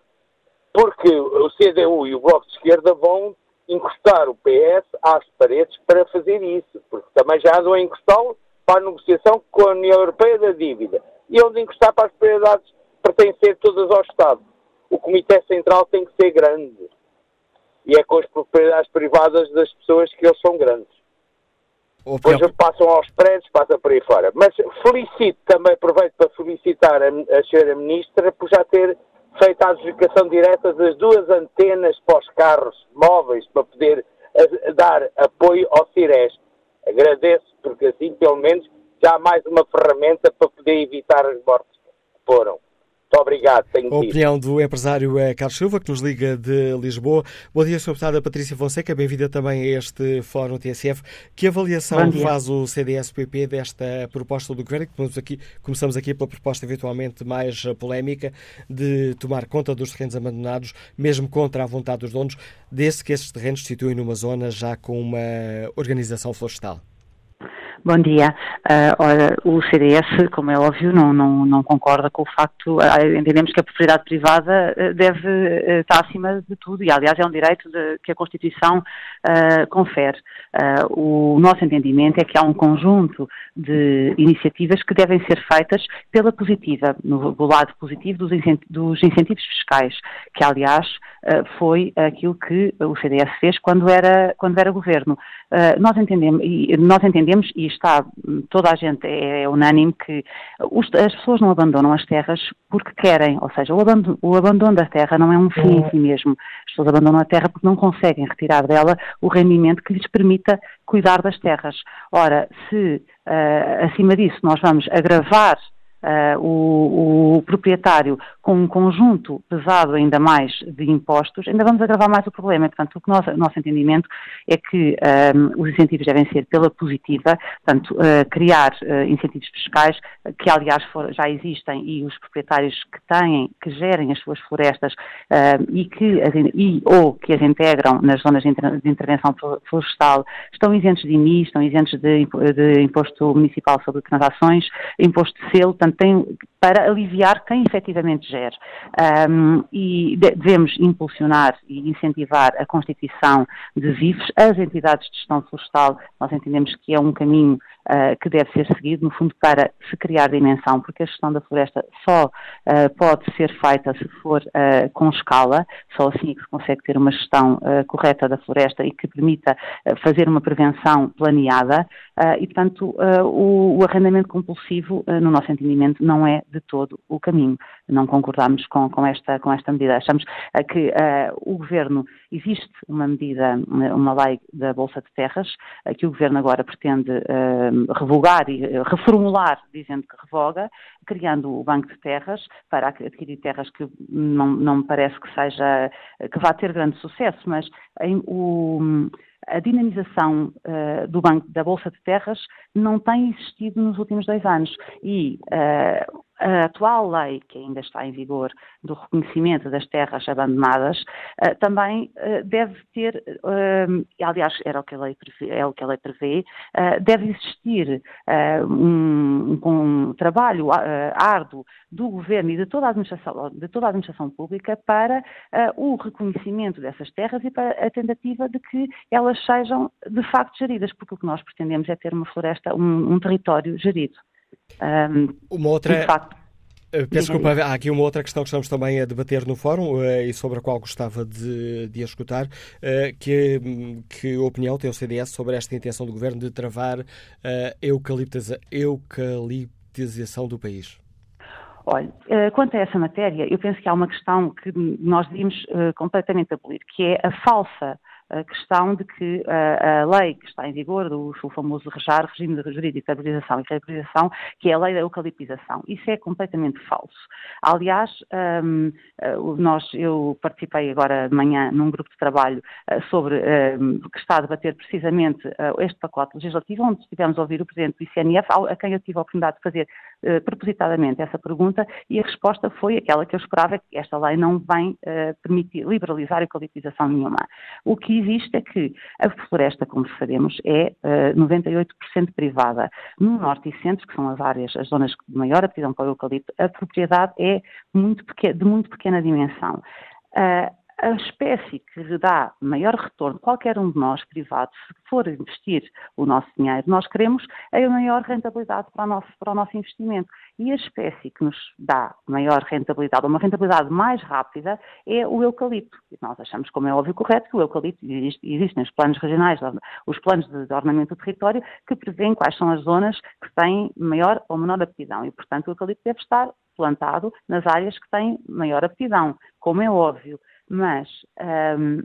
N: Porque o CDU e o Bloco de Esquerda vão encostar o PS às paredes para fazer isso, porque também já andam a encostá-lo para a negociação com a União Europeia da dívida. E onde encostar para as propriedades pertencer todas ao Estado. O Comitê Central tem que ser grande. E é com as propriedades privadas das pessoas que eles são grandes. Depois passam aos prédios, passa por aí fora. Mas felicito também, aproveito para felicitar a, a senhora Ministra por já ter feito a adjudicação direta das duas antenas para os carros móveis para poder a, dar apoio ao CIRES. Agradeço, porque assim, pelo menos, já há mais uma ferramenta para poder evitar as mortes que foram. Muito obrigado. Tenho
B: a opinião do empresário é Carlos Silva, que nos liga de Lisboa. Bom dia, Sra. Deputada Patrícia Fonseca. Bem-vinda também a este Fórum TSF. Que avaliação faz o CDS-PP desta proposta do Governo? Começamos aqui, começamos aqui pela proposta eventualmente mais polémica de tomar conta dos terrenos abandonados, mesmo contra a vontade dos donos, desde que esses terrenos se situem numa zona já com uma organização florestal.
O: Bom dia. Uh, ora, o CDS, como é óbvio, não, não, não concorda com o facto, uh, entendemos que a propriedade privada uh, deve estar acima de tudo e, aliás, é um direito de, que a Constituição confere. o nosso entendimento é que há um conjunto de iniciativas que devem ser feitas pela positiva, no, do lado positivo dos, dos incentivos fiscais, que, aliás, foi aquilo que o CDS fez quando era, quando era governo. nós entendemos, e, nós entendemos, e está, toda a gente é, é unânime que os, as pessoas não abandonam as terras porque querem, ou seja, o abandono, o abandono da terra não é um fim em si mesmo. As pessoas abandonam a terra porque não conseguem retirar dela o rendimento que lhes permita cuidar das terras. Ora, se uh, acima disso nós vamos agravar uh, o, o, proprietário com um conjunto pesado ainda mais de impostos, ainda vamos agravar mais o problema. Portanto, o, nós, nosso entendimento é que um, ah, os incentivos devem ser pela positiva, portanto, uh, criar uh, incentivos fiscais, que aliás for, já existem, e os proprietários que têm, que gerem as suas florestas e, que as, e, ou que as integram nas zonas de, inter, de intervenção florestal, estão isentos de IMI, estão isentos de, de imposto municipal sobre transações, imposto de selo, portanto, tem, para aliviar quem efetivamente gere. Um, e devemos impulsionar e incentivar a constituição de VIFs, as entidades de gestão florestal, nós entendemos que é um caminho uh, que deve ser seguido, no fundo, para se criar dimensão, porque a gestão da floresta só uh, pode ser feita se for uh, com escala, só assim é que se consegue ter uma gestão correta da floresta e que permita fazer uma prevenção planeada. E, portanto, o, o, arrendamento compulsivo, no nosso entendimento, não é de todo o caminho. Não concordamos com, com, esta, com esta medida. Achamos que o Governo, existe uma medida, uma lei da Bolsa de Terras, que o Governo agora pretende revogar e eh, reformular, dizendo que revoga, criando o Banco de Terras para adquirir terras que não, não me parece que seja, que vá ter grande sucesso, mas em, o, a dinamização uh, do banco da Bolsa de Terras não tem existido nos últimos dois anos. E uh, a atual lei, que ainda está em vigor, do reconhecimento das terras abandonadas, uh, também deve ter, aliás, era o que a lei prevê, é o que a lei prevê, deve existir um, um, trabalho árduo do governo e de toda a administração, de toda a administração pública para o reconhecimento dessas terras e para a tentativa de que elas sejam de facto geridas, porque o que nós pretendemos é ter uma floresta, um, um território gerido.
B: Um, uma outra. Facto, eh, Peço desculpa, há aqui uma outra questão que estamos também a debater no fórum uh, e sobre a qual gostava de, de escutar, uh, que, que opinião tem o CDS sobre esta intenção do Governo de travar a eucaliptiza, eucaliptização do país?
O: Olha, quanto a essa matéria, eu penso que há uma questão que nós devíamos completamente abolir, que é a falsa a questão de que a, a lei que está em vigor, o, o famoso REJAR, Regime Jurídico de Arborização e Reabilitação, que é a lei da eucaliptização. Isso é completamente falso. Aliás, um, nós, eu participei agora de manhã num grupo de trabalho uh, sobre, um, que está a debater precisamente uh, este pacote legislativo, onde estivemos a ouvir o Presidente do ICNF, a quem eu tive a oportunidade de fazer uh, propositadamente essa pergunta, e a resposta foi aquela que eu esperava, que esta lei não vem permitir liberalizar a eucaliptização nenhuma. O que existe é que a floresta, como sabemos, é 98% privada. No norte e centro, que são as áreas, as zonas de maior aptidão para o eucalipto, a propriedade é muito de muito pequena dimensão. Uh, a espécie que dá maior retorno, qualquer um de nós, privados, se for investir o nosso dinheiro, nós queremos a maior rentabilidade para o nosso, para o nosso investimento. E a espécie que nos dá maior rentabilidade, uma rentabilidade mais rápida, é o eucalipto. E nós achamos, como é óbvio correto, que o eucalipto, existe, existem os planos regionais, os planos de, ordenamento do território, que prevêem quais são as zonas que têm maior ou menor aptidão. E, portanto, o eucalipto deve estar plantado nas áreas que têm maior aptidão, como é óbvio. Mas um,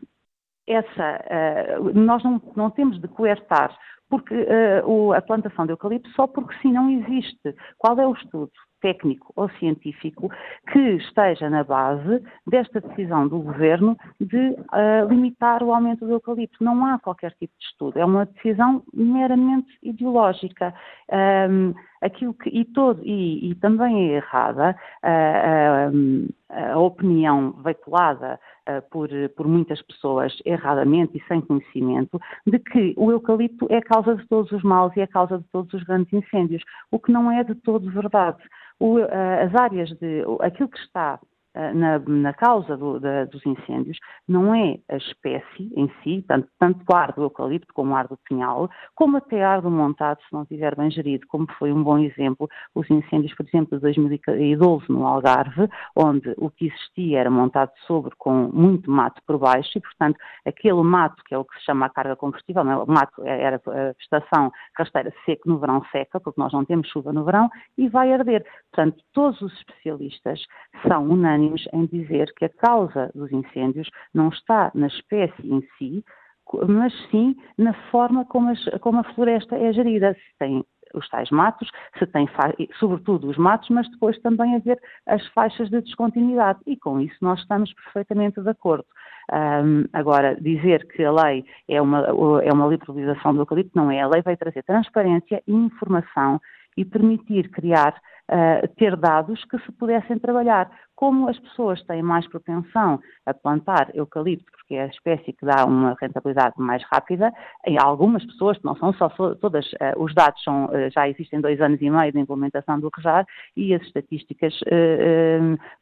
O: essa, uh, nós não, não, temos de coertar porque, uh, o, a plantação de eucalipto só porque sim não existe. Qual é o estudo técnico ou científico que esteja na base desta decisão do governo de uh, limitar o aumento do eucalipto? Não há qualquer tipo de estudo. É uma decisão meramente ideológica. Um, aquilo que, e, todo, e, e também é errada a, a, a opinião veiculada por, por, muitas pessoas erradamente e sem conhecimento de que o eucalipto é a causa de todos os males e é a causa de todos os grandes incêndios, o que não é de todo verdade. O, as áreas de aquilo que está eh, na, na causa do, da, dos incêndios não é a espécie em si, tanto, tanto o ar do eucalipto como o ar do pinhal, como até ar do montado, se não estiver bem gerido, como foi um bom exemplo, os incêndios, por exemplo, de 2012 no Algarve, onde o que existia era montado sobre com muito mato por baixo e, portanto, aquele mato, que é o que se chama a carga combustível, não é? o mato era a vegetação rasteira seco no verão seca, porque nós não temos chuva no verão, e vai arder. Portanto, todos os especialistas são unânimes em dizer que a causa dos incêndios não está na espécie em si, mas sim na forma como, as, como a floresta é gerida. Se tem os tais matos, se tem sobretudo os matos, mas depois também haver as faixas de descontinuidade. E com isso nós estamos perfeitamente de acordo. Um, agora, dizer que a lei é uma, é uma liberalização do eucalipto, não é. A lei vai trazer transparência e informação e permitir criar uh, ter dados que se pudessem trabalhar. Como as pessoas têm mais propensão a plantar eucalipto, porque é a espécie que dá uma rentabilidade mais rápida, em algumas pessoas, não são só todas, uh, os dados são, uh, já existem dois anos e meio de implementação do REJAR e as estatísticas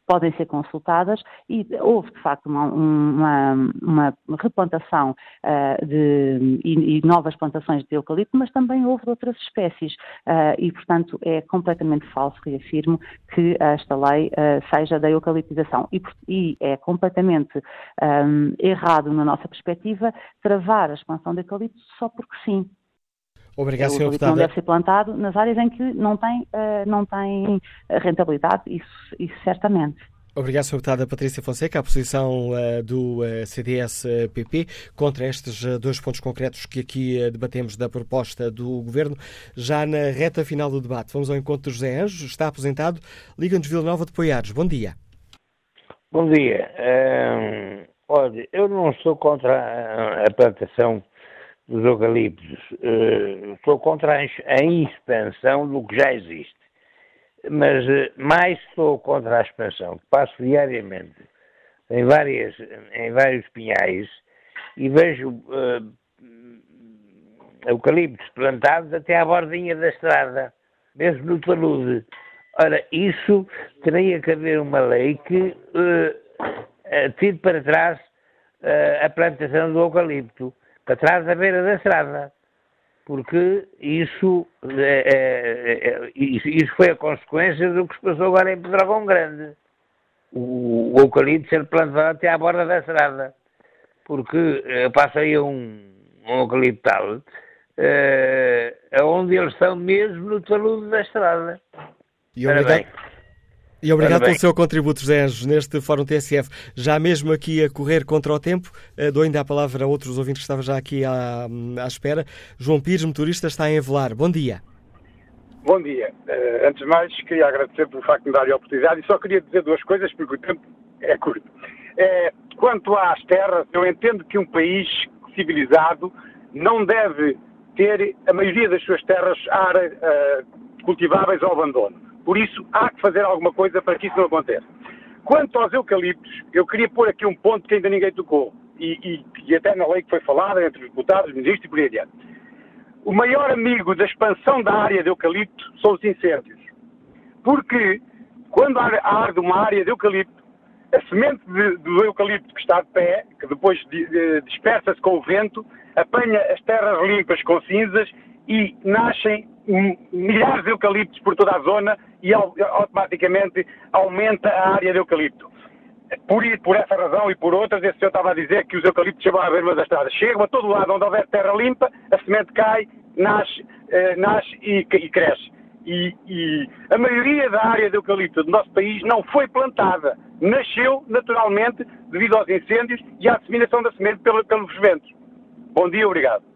O: podem ser consultadas e houve, de facto, uma, uma, uma replantação de, e, e, novas plantações de eucalipto, mas também houve outras espécies e, portanto, é completamente falso reafirmo, que esta lei seja da eucaliptização. E, e é completamente um, errado, na nossa perspectiva, travar a expansão do eucalipto só porque sim.
B: Obrigado,
O: Sr. Deputado. Não deve ser plantado nas áreas em que não tem, uh, não tem rentabilidade, isso, isso certamente.
B: Obrigado, Sr. Deputada Patrícia Fonseca. A posição uh, do uh, eh, CDS-PP contra estes uh, dois pontos concretos que aqui debatemos da proposta do Governo. Já na reta final do debate, vamos ao encontro de José Anjos, está aposentado, Liga-nos Vila Nova de Poiares. Bom dia.
P: Bom dia. Um, olha, eu não estou contra a, a plantação dos eucaliptos. estou contra a expansão do que já existe mas eh, mais sou contra a expansão, passo diariamente em, várias, em vários pinhais e vejo uh, eucaliptos plantados até à bordinha da estrada, mesmo no talude. Ora, isso teria que haver uma lei que uh, tire para trás uh, a plantação do eucalipto, para trás da beira da estrada porque isso, é, é, é, isso foi a consequência do que se passou agora em Pedrógão Grande. O, o eucalipto ser plantado até à borda da estrada. Porque eh, passa aí um, um eucaliptal eh, onde eles estão mesmo no talude da estrada.
B: E obrigado, E obrigado pelo seu contributo, José Anjos, neste Fórum TSF. Já mesmo aqui a correr contra o tempo, eh, dou ainda a palavra a outros ouvintes que estavam já aqui à, à espera. João Pires, motorista, está em Avelar. Bom dia.
Q: Bom dia. Uh, antes de mais, queria agradecer pelo facto de me dar a oportunidade e só queria dizer duas coisas, porque o tempo é curto. É, quanto às terras, eu entendo que um país civilizado não deve ter a maioria das suas terras áreas, uh, cultiváveis ao abandono. Por isso, há que fazer alguma coisa para que isso não aconteça. Quanto aos eucaliptos, eu queria pôr aqui um ponto que ainda ninguém tocou, e, e, e até na lei que foi falada entre os deputados, os ministros e por aí adiante. O maior amigo da expansão da área de eucalipto são os incêndios. Porque quando arde uma área de eucalipto, a semente de, do eucalipto que está de pé, que depois dispersa-se com o vento, apanha as terras limpas com cinzas e nascem milhares de eucaliptos por toda a zona e automaticamente aumenta a área de eucalipto. Por, por essa razão e por outras, esse senhor estava a dizer que os eucaliptos chegam à beira das estradas. Chegam a todo lado onde houver terra limpa, a semente cai, nasce, eh, nasce e, e cresce. E, e, a maioria da área de eucalipto do nosso país não foi plantada. Nasceu naturalmente devido aos incêndios e à disseminação da semente pelos ventos. Bom dia, obrigado.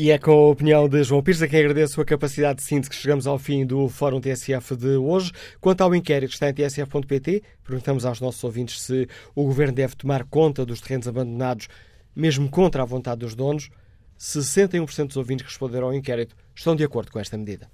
B: E é com a opinião de João Pires a quem agradeço a capacidade de síntese que chegamos ao fim do Fórum TSF de hoje. Quanto ao inquérito que está em tsf.pt, perguntamos aos nossos ouvintes se o Governo deve tomar conta dos terrenos abandonados, mesmo contra a vontade dos donos. 61% dos ouvintes que responderam ao inquérito estão de acordo com esta medida.